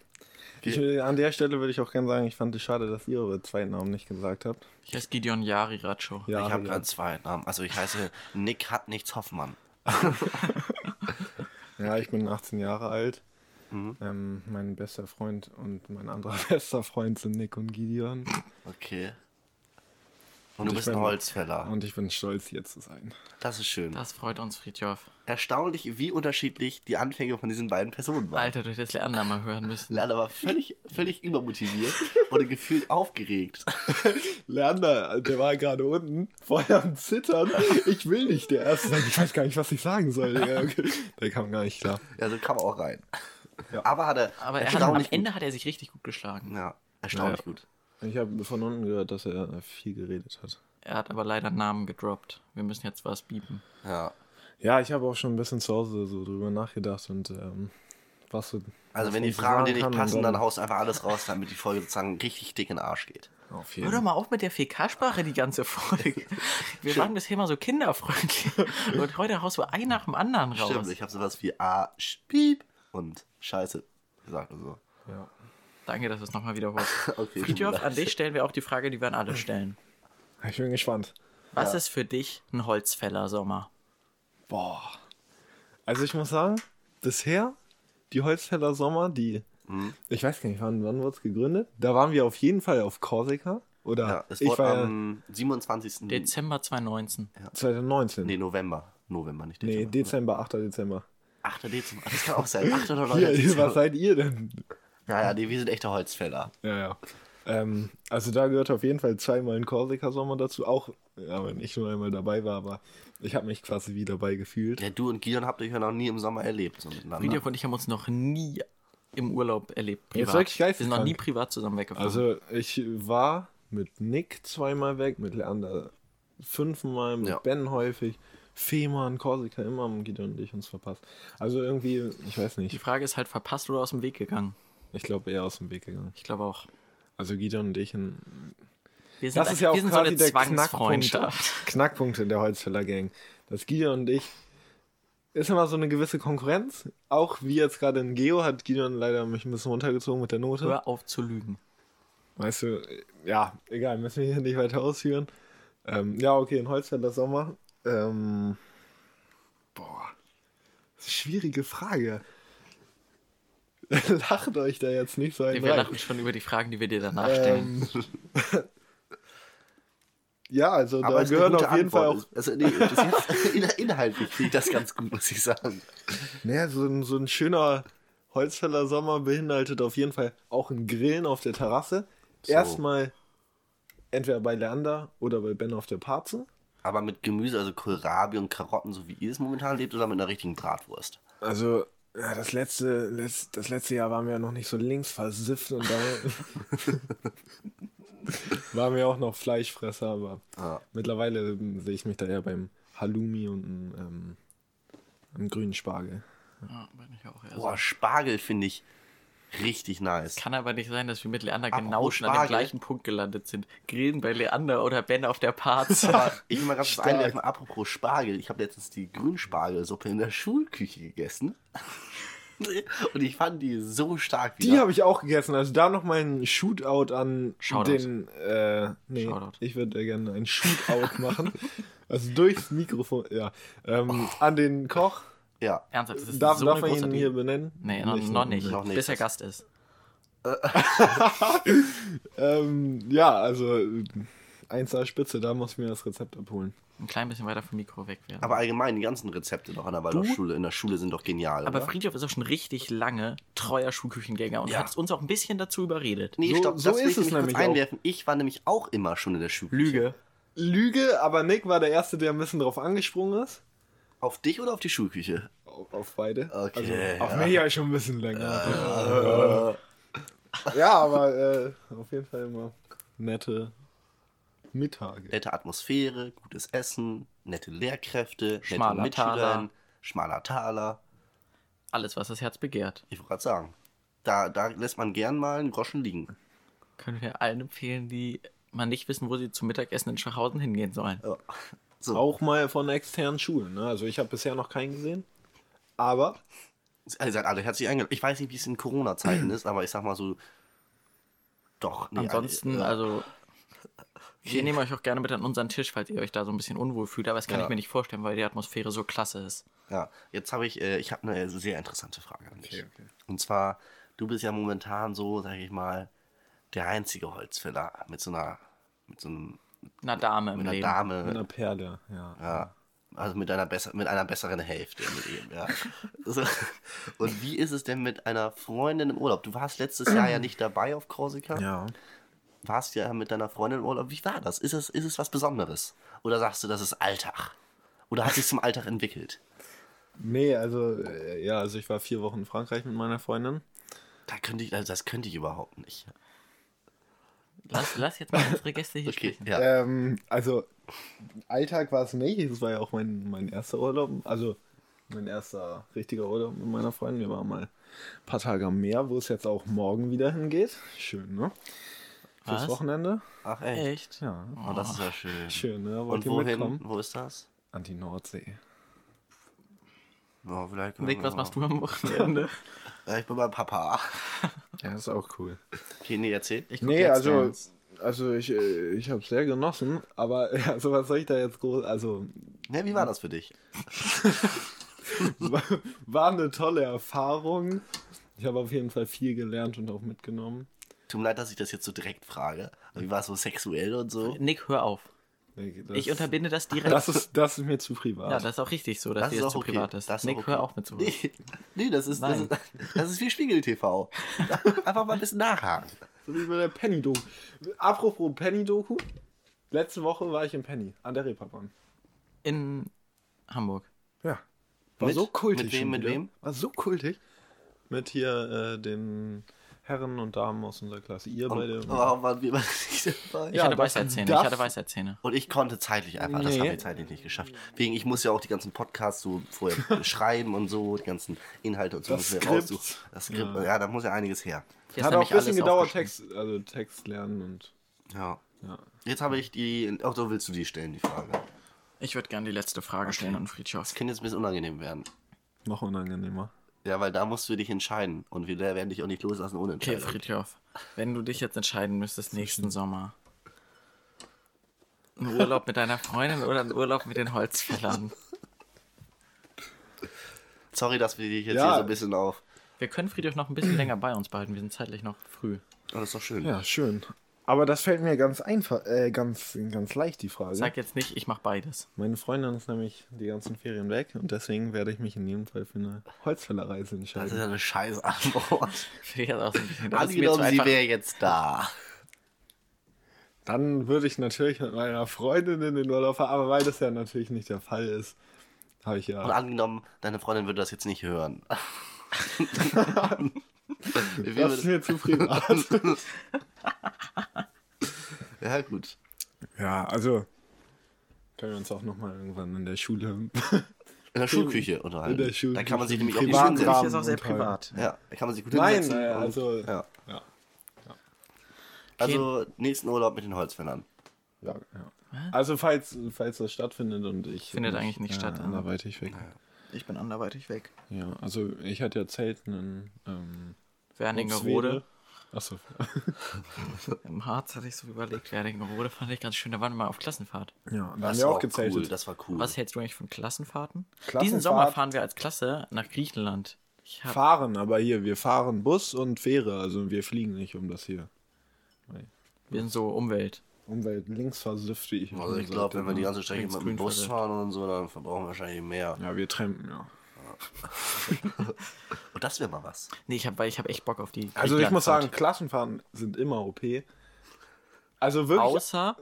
Ich, an der Stelle würde ich auch gerne sagen, ich fand es schade, dass ihr eure zweiten Namen nicht gesagt habt. Ich heiße Gideon Jari Ratschow. Ja, ich habe gerade zwei Namen. Also ich heiße Nick hat nichts Hoffmann. Ja, ich bin 18 Jahre alt. Mhm. Ähm, mein bester Freund und mein anderer bester Freund sind Nick und Gideon. Okay. Und, du ich bist ein bin- Holzfäller. Und ich bin stolz, hier zu sein. Das ist schön. Das freut uns, Friedhof. Erstaunlich, wie unterschiedlich die Anfänge von diesen beiden Personen waren. Alter, du hättest Leander mal hören müssen. Lana war völlig, völlig übermotiviert und gefühlt aufgeregt. Leander, der war gerade unten, vorher am Zittern. Ich will nicht der Erste sein. Ich weiß gar nicht, was ich sagen soll. Okay. Der kam gar nicht klar. Ja, so kam er auch rein. Ja. Aber hat er Aber er hat, am Ende hat er sich richtig gut geschlagen. Ja, erstaunlich Ja. gut. Ich habe von unten gehört, dass er viel geredet hat. Er hat aber leider Namen gedroppt. Wir müssen jetzt was biepen. Ja. Ja, ich habe auch schon ein bisschen zu Hause so drüber nachgedacht und ähm, was so. Also was wenn die Fragen dir nicht passen, dann haust du einfach alles raus, damit die Folge sozusagen richtig dick in den Arsch geht. Auf Hör jeden doch mal auf mit der FK-Sprache die ganze Folge. Wir waren bisher immer so kinderfreundlich. Und heute haust du ein nach dem anderen raus. Stimmt, ich habe sowas wie A, Sch, Piep und Scheiße gesagt und so. Ja. Danke, dass du es nochmal wiederholst. Okay, Friedhof, an dich stellen wir auch die Frage, die wir an alle stellen. Ich bin gespannt. Was ist für dich ein Holzfäller-Sommer? Boah. Also ich muss sagen, bisher die Holzfäller Sommer, die. Mhm. Ich weiß gar nicht, wann, wann wurde es gegründet? Da waren wir auf jeden Fall auf Korsika. Oder Ja, es ich wurde war ja am 27. Dezember 2019. 2019. Nee, November. November, nicht Nee, Dezember. Dezember, 8. Dezember. 8. Dezember. Das kann auch sein. 8. oder 9. Hier, Dezember. was seid ihr denn? Ja, ja, nee, wir sind echte Holzfäller. Ja, ja. Ähm, also da gehört auf jeden Fall zweimal ein Korsika-Sommer dazu. Auch, ja, wenn ich nur einmal dabei war, aber ich habe mich quasi wie dabei gefühlt. Ja, du und Gideon habt euch ja noch nie im Sommer erlebt. So miteinander. Und ich haben uns noch nie im Urlaub erlebt. Jetzt Privat. wirklich wir sind noch nie privat zusammen weggefahren. Also ich war mit Nick zweimal weg, mit Leander fünfmal, mit Ja. Ben häufig, Fehmarn, Korsika, immer haben Gideon und ich uns verpasst. Also irgendwie, ich weiß die nicht, Frage ist halt, verpasst oder aus dem Weg gegangen? Ich glaube eher aus dem Weg gegangen. Ich glaube auch. Also Gideon und ich, das ist ja auch wir sind so quasi der Knackpunkt. Knackpunkt in der Holzfäller Gang. Das Gideon und ich ist immer so eine gewisse Konkurrenz. Auch wie jetzt gerade in Geo hat Gideon leider mich ein bisschen runtergezogen mit der Note. Hör auf zu lügen. Weißt du, ja, egal, müssen wir hier nicht weiter ausführen. Ähm, ja, okay, in Holzfäller Sommer. Ähm, boah, das ist eine schwierige Frage. Lacht euch da jetzt nicht so ein Wir rein. lachen schon über die Fragen, die wir dir danach stellen. Ähm, ja, also Aber da gehören auf jeden Fall auch Antwort. Also, nee, das jetzt, in- inhaltlich finde ich das ganz gut, muss ich sagen. Naja, so ein, so ein schöner Holzfäller Sommer beinhaltet auf jeden Fall auch ein Grillen auf der Terrasse. So. Erstmal entweder bei Leander oder bei Ben auf der Parze. Aber mit Gemüse, also Kohlrabi und Karotten, so wie ihr es momentan lebt, oder mit einer richtigen Bratwurst? Also, ja, das letzte, letz, das letzte Jahr waren wir ja noch nicht so links versifft und da waren wir auch noch Fleischfresser, aber Ja. mittlerweile ähm, sehe ich mich da eher beim Halloumi und einem, ähm, einem grünen Spargel. Ja, bin ich auch eher Boah, so. Spargel finde ich richtig nice. Kann aber nicht sein, dass wir mit Leander Apropos genau schon an dem gleichen Punkt gelandet sind. Grillen bei Leander oder Ben auf der Parts. Aber ich will mal ganz kurz einwerfen, apropos Spargel. Ich habe letztens die Grünspargelsuppe in der Schulküche gegessen. Und ich fand die so stark Die wieder. habe ich auch gegessen. Also da noch mal ein Shootout an Shoutout. den. Äh, nee, Shoutout. ich würde gerne ein Shootout machen. Also durchs Mikrofon, ja. Ähm, An den Koch. Ja. Ernsthaft, das ist Darf, so darf eine man ihn hier benennen? Nee, noch, noch nicht. Noch nicht. Bis er Gast ist. Ähm, ja, also äh, 1A Spitze, da muss ich mir das Rezept abholen. Ein klein bisschen weiter vom Mikro weg werden. Aber allgemein, die ganzen Rezepte doch an der Waldorfschule, in der Schule sind doch genial. Aber oder? Friedhof ist auch schon richtig lange treuer Schulküchengänger und Ja. hat uns auch ein bisschen dazu überredet. Nee, So- stopp, so das will ist ich es nicht kurz nämlich auch. einwerfen. Ich war nämlich auch immer schon in der Schulküche. Lüge. Lüge, aber Nick war der Erste, der ein bisschen drauf angesprungen ist. Auf dich oder auf die Schulküche? Auf, auf beide. Okay, Also, auf ja. mich ja schon ein bisschen länger. Ja, aber äh, auf jeden Fall immer nette Mittage. Nette Atmosphäre, gutes Essen, nette Lehrkräfte, Schmaler nette Taler. Mitschülerinnen, schmaler Taler. Alles, was das Herz begehrt. Ich wollte gerade sagen, da, da lässt man gern mal einen Groschen liegen. Können wir allen empfehlen, die mal nicht wissen, wo sie zum Mittagessen in Schachhausen hingehen sollen. Ja. So, Auch mal von externen Schulen. Ne? Also ich habe bisher noch keinen gesehen. Aber ihr seid alle herzlich eingeladen. Ich weiß nicht, wie es in Corona-Zeiten ist, aber ich sag mal so, doch. nee, Ansonsten, alle- also, wir nehmen euch auch gerne mit an unseren Tisch, falls ihr euch da so ein bisschen unwohl fühlt. Aber das kann Ja. ich mir nicht vorstellen, weil die Atmosphäre so klasse ist. Ja, jetzt habe ich, äh, ich habe eine sehr interessante Frage an dich. Okay, okay. Und zwar, du bist ja momentan so, sage ich mal, der einzige Holzfäller mit so einer, mit so einem, Eine Dame im mit einer Leben. Dame, mit einer Perle, ja. ja, also mit einer besser, mit einer besseren Hälfte im Leben, ja. So. Und wie ist es denn mit einer Freundin im Urlaub? Du warst letztes Jahr ja nicht dabei auf Korsika. Ja. Warst ja mit deiner Freundin im Urlaub. Wie war das? Ist es, ist es was Besonderes? Oder sagst du, das ist Alltag? Oder hat sich zum Alltag entwickelt? Nee, also, äh, ja, also ich war vier Wochen in Frankreich mit meiner Freundin. Da könnte ich, also das könnte ich überhaupt nicht. Lass, lass jetzt mal unsere Gäste hier Okay, sprechen. ja. Ähm, also, Alltag war es nicht. Es war ja auch mein, mein erster Urlaub. Also, mein erster richtiger Urlaub mit meiner Freundin. Wir waren mal ein paar Tage am Meer, wo es jetzt auch morgen wieder hingeht. Schön, ne? Fürs Was? Wochenende. Ach echt? Echt? Ja, Oh, das ist ja schön. schön, ne? Und Wollt ihr wohin? mitkommen? Wo ist das? An die Nordsee. Oh, vielleicht Nick, was machst du am Wochenende? Ich bin beim Papa. Ja, ist auch cool. Okay, nee, erzähl. Ich Nee, also, Dance. also ich, äh, ich habe sehr genossen, aber also was soll ich da jetzt groß, also Ja, wie war das für dich? war, war eine tolle Erfahrung. Ich habe auf jeden Fall viel gelernt und auch mitgenommen. Tut mir leid, dass ich das jetzt so direkt frage. Aber Wie war es so sexuell und so? Nick, hör auf. Das, Ich unterbinde das direkt. das ist, das ist mir zu privat. ja, das ist auch richtig so, dass Das dir ist das auch zu okay. privat ist. Das ist Nick, auch okay. hör auf mit so. Nee, nee das, ist, das, ist, das ist wie Spiegel TV. Einfach mal ein bisschen nachhaken. So wie bei der Penny-Doku. Apropos Penny-Doku. Letzte Woche war ich in Penny, an der Reeperbahn. In Hamburg. Ja. War Mit- so kultig. mit wem, mit wem? War so kultig. Mit hier äh, den Herren und Damen aus unserer Klasse. Ihr beide. Warum waren wir nicht dabei? Ich Ja, hatte das Weisheitszähne. Ich hatte Weisheitszähne. Und ich konnte zeitlich einfach, das Nee. habe ich zeitlich nicht geschafft. Wegen, ich muss ja auch die ganzen Podcasts so vorher schreiben und so, die ganzen Inhalte und so. Das wir Skript. Das Skript, Ja. ja. da muss ja einiges her. Hier Hat auch ein bisschen alles gedauert. Text, also Text lernen und. Ja. Ja. Jetzt habe ich die, auch so willst du die stellen, die Frage. Ich würde gerne die letzte Frage stellen an Friedhof. Das könnte jetzt ein bisschen unangenehm werden. Noch unangenehmer. Ja, weil da musst du dich entscheiden. Und wir werden dich auch nicht loslassen ohne Okay, Entscheidung. Friedhof. Wenn du dich jetzt entscheiden müsstest nächsten Sommer. Ein Urlaub mit deiner Freundin oder ein Urlaub mit den Holzfällern? Sorry, dass wir dich jetzt Ja. hier so ein bisschen auf. Wir können Friedhof noch ein bisschen länger bei uns behalten. Wir sind zeitlich noch früh. Oh, das ist doch schön. Ja, schön. Aber das fällt mir ganz einfach, äh, ganz, ganz leicht, die Frage. Sag jetzt nicht, ich mache beides. Meine Freundin ist nämlich die ganzen Ferien weg und deswegen werde ich mich in jedem Fall für eine Holzfällerreise Das ist entscheiden. ja eine scheiß Antwort. Angenommen, sie wäre jetzt da. Dann würde ich natürlich mit meiner Freundin in den Urlaub fahren, aber weil das ja natürlich nicht der Fall ist, habe ich Und ja. angenommen, deine Freundin würde das jetzt nicht hören. Das ist mir zu privat. ja, gut. ja, also können wir uns auch nochmal irgendwann in der Schule. In der Schulküche unterhalten. In der Schulküche. Da kann man sich nämlich auch gut hinsetzen. Ist auch sehr privat. Ja, da kann man sich gut Nein, hinsetzen. äh, also. ja. Ja. Also, nächsten Urlaub mit den Holzfällern. Ja, ja. Also falls, falls das stattfindet und ich Findet eigentlich nicht statt, Ja, ja. anderweitig weg. Ich bin anderweitig weg. Ja, also ich hatte ja Zelten in ähm, Wernigerode. Achso. Im Harz hatte ich so überlegt. Wernigerode fand ich ganz schön. Da waren wir mal auf Klassenfahrt. Ja, da haben Das wir auch Cool. gezeltet. Das war cool. Was hältst du eigentlich von Klassenfahrten? Klassenfahrt- Diesen Sommer fahren wir als Klasse nach Griechenland. Ich hab, Fahren, aber hier, wir fahren Bus und Fähre, also wir fliegen nicht um das hier. wir sind so Umwelt. Umwelt links wie ich Also ich glaube, wenn wir die ganze Strecke mit dem Bus fahren und so, dann verbrauchen wir wahrscheinlich mehr. Ja, wir trampen, ja. Und das wäre mal was. Nee, ich habe ich hab echt Bock auf die. Also ich muss sagen. Klassenfahrten sind immer OP. Also wirklich, Außer.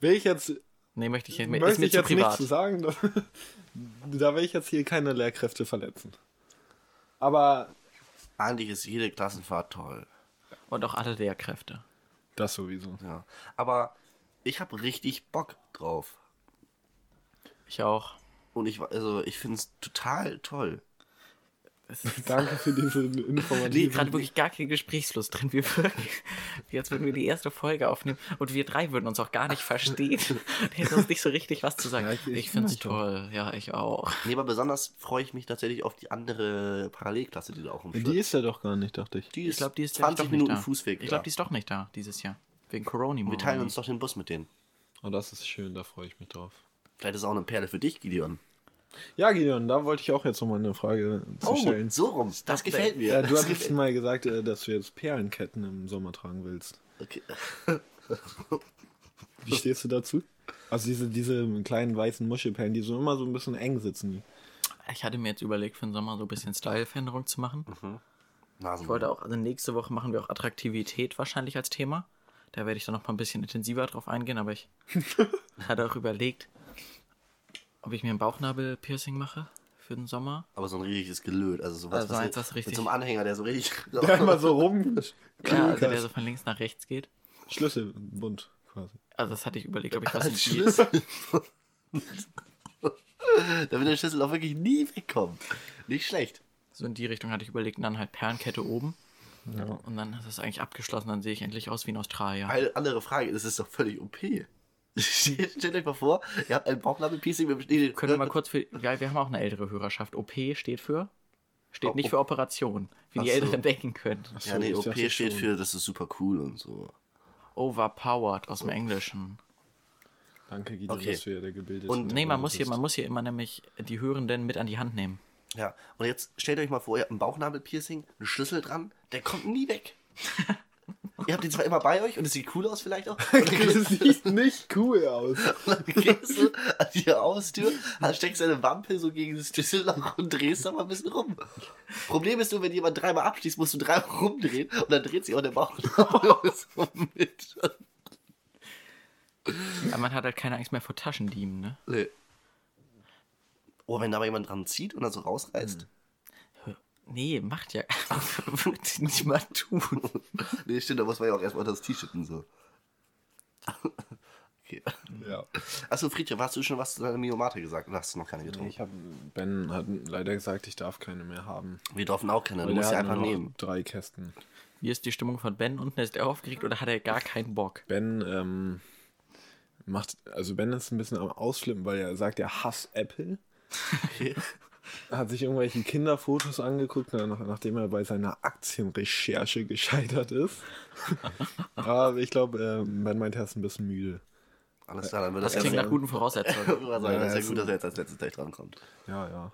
will ich jetzt, Nee, möchte ich nicht. Ist möchte mir ich jetzt nicht privat. zu sagen, da, da will ich jetzt hier keine Lehrkräfte verletzen. Aber Eigentlich ist jede Klassenfahrt toll. Und auch alle Lehrkräfte. das sowieso. Ja. Aber ich habe richtig Bock drauf. Ich auch. Und ich, also, ich finde es total toll. Ist Danke für diese nee, Information. gerade wirklich gar kein Gesprächsfluss drin. Wir wie als würden wir die erste Folge aufnehmen und wir drei würden uns auch gar nicht verstehen. Wir hätten uns nicht so richtig was zu sagen. Ja, ich ich- finde es toll. Ja, ich auch. Nee, aber besonders freue ich mich tatsächlich auf die andere Parallelklasse, die da auch Die ist ja doch gar nicht, dachte ich. Die Ich glaube, die ist 20 doch nicht Minuten da. Fußweg. Ich glaube, die ist doch nicht da dieses Jahr. Wegen Corona. Wir teilen uns doch den Bus mit denen. Oh, das ist schön, da freue ich mich drauf. Vielleicht ist auch eine Perle für dich, Gideon. Ja, Gideon, da wollte ich auch jetzt nochmal eine Frage zu stellen. Oh, so rum. Das gefällt mir. Ja, du Das hattest gefällt- mal gesagt, äh, dass du jetzt Perlenketten im Sommer tragen willst. okay. Wie stehst du dazu? Also diese, diese kleinen weißen Muschelperlen, die so immer so ein bisschen eng sitzen. Ich hatte mir jetzt überlegt, für den Sommer so ein bisschen Style-Veränderung zu machen. Nasen. Ich wollte auch, also nächste Woche machen wir auch Attraktivität wahrscheinlich als Thema. Da werde ich dann noch mal ein bisschen intensiver drauf eingehen, aber ich hatte auch überlegt, ob ich mir ein Bauchnabel-Piercing mache für den Sommer. Aber so ein richtiges Gelöt. Also sowas Also was eins, mit- was richtig- Mit so einem Anhänger, der so richtig. Der immer so rum. Ja, also der so von links nach rechts geht. Schlüsselbund quasi. Also das hatte ich überlegt, ob ich was Als Schlüssel. da wird der Schlüssel auch wirklich nie wegkommen. Nicht schlecht. so in die Richtung hatte ich überlegt und dann halt Perlenkette oben. Ja. Und dann ist es eigentlich abgeschlossen, dann sehe ich endlich aus wie ein Australier. Eine andere Frage, das ist doch völlig OP. Stellt euch mal vor, ihr habt ein mit dem Können wir mal kurz für. Ja, wir haben auch eine ältere Hörerschaft. OP steht für. Steht Oh, nicht oh. für Operation, wie die. Älteren denken können. Ja, nee, OP steht schon. für, das ist super cool und so. Overpowered aus dem Englischen. Danke, Gideon, Okay. dass du ja der gebildete Und- Nee, man muss, hier, man muss hier immer nämlich die Hörenden mit an die Hand nehmen. Ja, und jetzt stellt euch mal vor, ihr habt ein Bauchnabelpiercing, einen Schlüssel dran, der kommt nie weg. ihr habt ihn zwar immer bei euch und es sieht cool aus vielleicht auch. Und Das sieht nicht cool aus. dann gehst du an die Haustür, dann steckst deine Wampe so gegen das Schlüsselloch und drehst da mal ein bisschen rum. Problem ist nur, wenn jemand dreimal abschließt, musst du dreimal rumdrehen und dann dreht sich auch der Bauchnabel so mit. Aber man hat halt keine Angst mehr vor Taschendieben, ne? Nee. Oh, wenn da mal jemand dran zieht und dann so rausreißt. Nee, macht ja. Wird sie nicht mal tun. Nee, stimmt, da muss man ja auch erstmal das T-Shirt und so. okay. Ja. Achso, Friedrich, hast du schon was zu deiner Miomate gesagt oder hast du noch keine getrunken? Ich hab, ben hat leider gesagt, ich darf keine mehr haben. Wir dürfen auch keine, du musst sie einfach nehmen. Drei Kästen. Wie ist die Stimmung von Ben unten? Ist er aufgeregt oder hat er gar keinen Bock? Ben ähm, macht, also Ben ist ein bisschen am Ausflippen, weil er sagt, er hasst Apple. Okay. Er hat sich irgendwelche Kinderfotos angeguckt, nach, nachdem er bei seiner Aktienrecherche gescheitert ist. Aber ich glaube, äh, Ben meint, er ist ein bisschen müde. Alles klar, dann wird Das das, klingt nach guten Voraussetzungen. Sagen, Ja, das ist ja gut, dass er jetzt als letztes gleich drankommt. Ja, ja.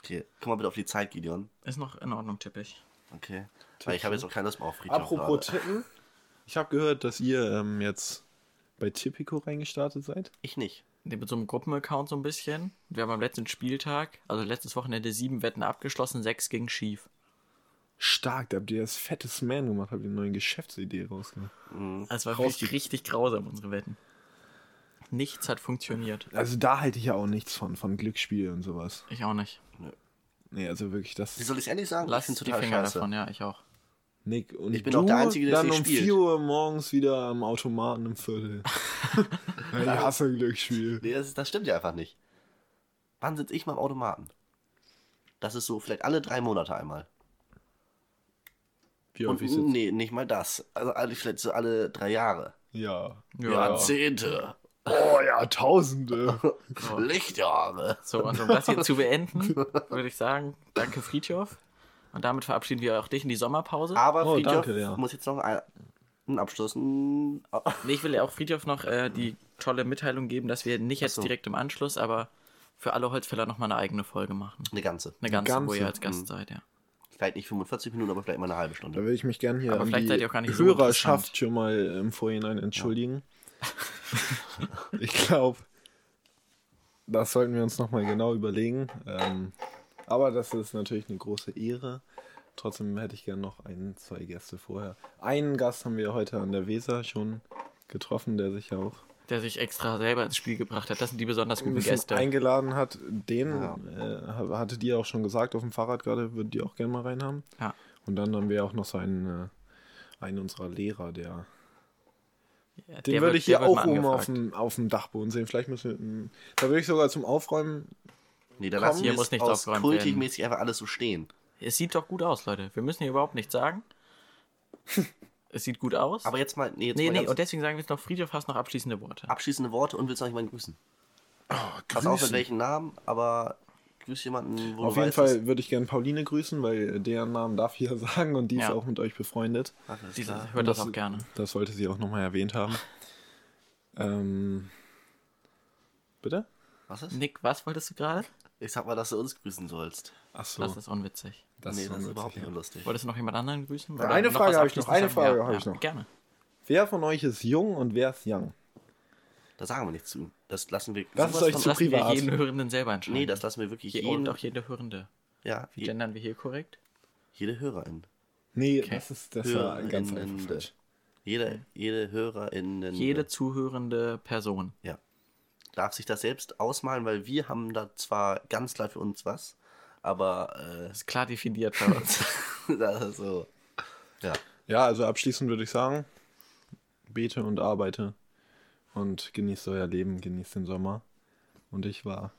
Okay, komm mal bitte auf die Zeit, Gideon. Ist noch in Ordnung, tippe ich. Okay. Weil ich habe jetzt auch keine Lust mehr auf Friedrich. Apropos gerade. Tippen. Ich habe gehört, dass ihr ähm, jetzt bei Tipico reingestartet seid. Ich nicht. Mit so einem Gruppenaccount so ein bisschen. Wir haben am letzten Spieltag, also letztes Wochenende, sieben Wetten abgeschlossen, sechs ging schief. Stark, da habt ihr das fettes Man gemacht, habt ihr eine neue Geschäftsidee rausgemacht. Es war wirklich richtig grausam, unsere Wetten. Nichts hat funktioniert. Also da halte ich ja auch nichts von, von Glücksspiel und sowas. Ich auch nicht. Nee, also wirklich das. Wie soll ich es ehrlich sagen? Lass ich finde die Finger scheiße. davon, ja, ich auch. Nick und Ich bin du auch der Einzige, der dann um spielt. 4 Uhr morgens wieder am Automaten im Viertel. ich hasse Glücksspiel. Nee, das, ist- das stimmt ja einfach nicht. Wann sitze ich mal am Automaten? Das ist so vielleicht alle drei Monate einmal. Wie häufig sitzt- nee, nicht mal das. Also alle, vielleicht so alle drei Jahre. Ja. Ja. Jahrzehnte. Oh ja, Tausende. Lichtjahre. So, und um das hier zu beenden, würde ich sagen, danke Friedhof. Und damit verabschieden wir auch dich in die Sommerpause. Aber Oh, Friedhof danke, ja. muss jetzt noch ein, einen Abschluss. Nee, ich will ja auch Friedhof noch äh, die tolle Mitteilung geben, dass wir nicht jetzt so. direkt im Anschluss, aber für alle Holzfäller nochmal eine eigene Folge machen. eine ganze. Eine ganze, wo ganze? ihr als Gast seid, ja. Vielleicht nicht 45 Minuten, aber vielleicht mal eine halbe Da Stunde. will ich mich gern hier Aber an vielleicht die seid ihr auch gar nicht so Hörerschaft interessant. schon mal im Vorhinein entschuldigen. ich glaube, das sollten wir uns nochmal genau überlegen. Ähm, aber das ist natürlich eine große Ehre. Trotzdem hätte ich gern noch ein, zwei Gäste vorher. Einen Gast haben wir heute an der Weser schon getroffen, der sich ja auch Der sich extra selber ins Spiel gebracht hat. Das sind die besonders guten Gäste. eingeladen hat. Den Ja. äh, hatte dir auch schon gesagt auf dem Fahrrad gerade, würdet ihr auch gerne mal reinhaben. Ja. Und dann haben wir auch noch so einen, äh, einen unserer Lehrer, der Ja, Den würde ich hier auch oben auf dem, auf dem Dachboden sehen. Vielleicht müssen wir. Da würde ich sogar zum Aufräumen. Nee, da lassen hier wir muss es nichts aus kultigmäßig einfach alles so stehen. Es sieht doch gut aus, Leute. Wir müssen hier überhaupt nichts sagen. es sieht gut aus. Aber jetzt mal, nee, jetzt nee, mal nee, und deswegen sagen wir jetzt noch, Friedhof hast noch abschließende Worte. abschließende Worte und willst noch jemanden grüßen. Oh, Pass auf mit welchen Namen, aber grüß jemanden, wo Auf du jeden weißt, Fall würde ich gerne Pauline grüßen, weil deren Namen darf ich ja sagen und die ist Ja. auch mit euch befreundet. Alles Die klar. hört das das- auch gerne. Das wollte sie auch nochmal erwähnt haben. Ähm. Bitte? Was ist? Nick, was wolltest du gerade? Ich sag mal, dass du uns grüßen sollst. Achso. Das ist unwitzig. Das nee, ist das ist unwitzig, überhaupt ja. nicht lustig. Wolltest du noch jemand anderen grüßen? Ja, eine Frage habe ich noch, eine? Frage ja, habe ja, ich noch. Gerne. Wer von euch ist jung und wer ist young? Da sagen wir nichts zu. Das lassen wir. Das ist euch zu lassen wir privat. jeden Hörenden selber entscheiden. Nee, das lassen wir wirklich Hier jeden. und auch jede Hörende. ja, Wie je, gendern wir hier korrekt? jede Hörerin. Nee, Okay. das ist das war ganz einfach. Jede, jede Hörerin. Jede zuhörende Person. Ja. Darf sich das selbst ausmalen, weil wir haben da zwar ganz klar für uns was, aber Das ist klar definiert bei uns. äh, das ist so. Ja. Ja, also abschließend würde ich sagen, bete und arbeite und genießt euer Leben, genießt den Sommer. Und ich war.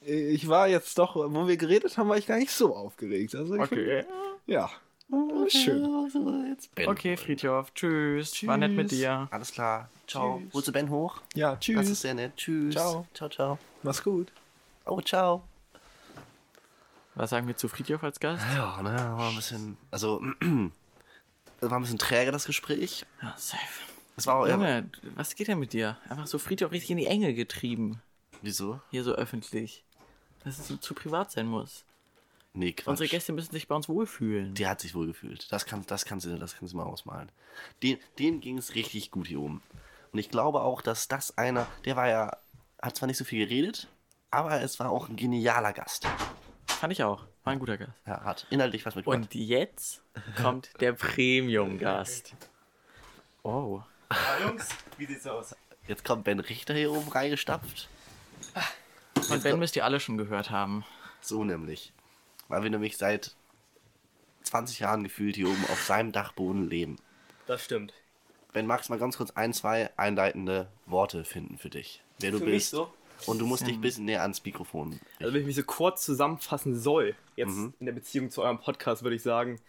Ich war jetzt doch, wo wir geredet haben, war ich gar nicht so aufgeregt. Also ich Okay. Find, ja. War schön. Jetzt Ben. Okay, Friedhof. Tschüss. War nett mit Tschüss. dir. Alles klar. Ciao. Holst du Ben hoch? Ja, Das ist tschüss. sehr nett. Tschüss. Ciao. Ciao, ciao. Mach's gut. Oh, ciao. Was sagen wir zu Friedhof als Gast? Ja, ne, war ein bisschen. Also, es war ein bisschen träge, das Gespräch. Ja, safe. Es war auch. Ja, Junge, was geht denn mit dir? Einfach so Friedhof richtig in die Enge getrieben. wieso? Hier so öffentlich. Dass es zu privat sein muss. Nee, Quatsch. Unsere Gäste müssen sich bei uns wohlfühlen. Der hat sich wohl gefühlt. Das kann, das kannst du, das kannst du mal ausmalen. Den, dem ging es richtig gut hier oben. Und ich glaube auch, dass das einer, der war ja, hat zwar nicht so viel geredet, aber es war auch ein genialer Gast. Fand ich auch. War ein guter Gast. Er hat inhaltlich was mitgebracht. Und jetzt kommt der Premium-Gast. Oh. Jungs, wie sieht's aus? Jetzt kommt Ben Richter hier oben reingestapft. Und Ben müsst ihr alle schon gehört haben. So nämlich. Weil wir nämlich seit 20 Jahren gefühlt hier oben auf seinem Dachboden leben. Das stimmt. Magst du mal ganz kurz ein, zwei einleitende Worte finden für dich? Wer du Für mich bist. so? Und du musst dich ein bisschen näher ans Mikrofon. Also wenn ich mich so kurz zusammenfassen soll, jetzt Mhm. in der Beziehung zu eurem Podcast, würde ich sagen,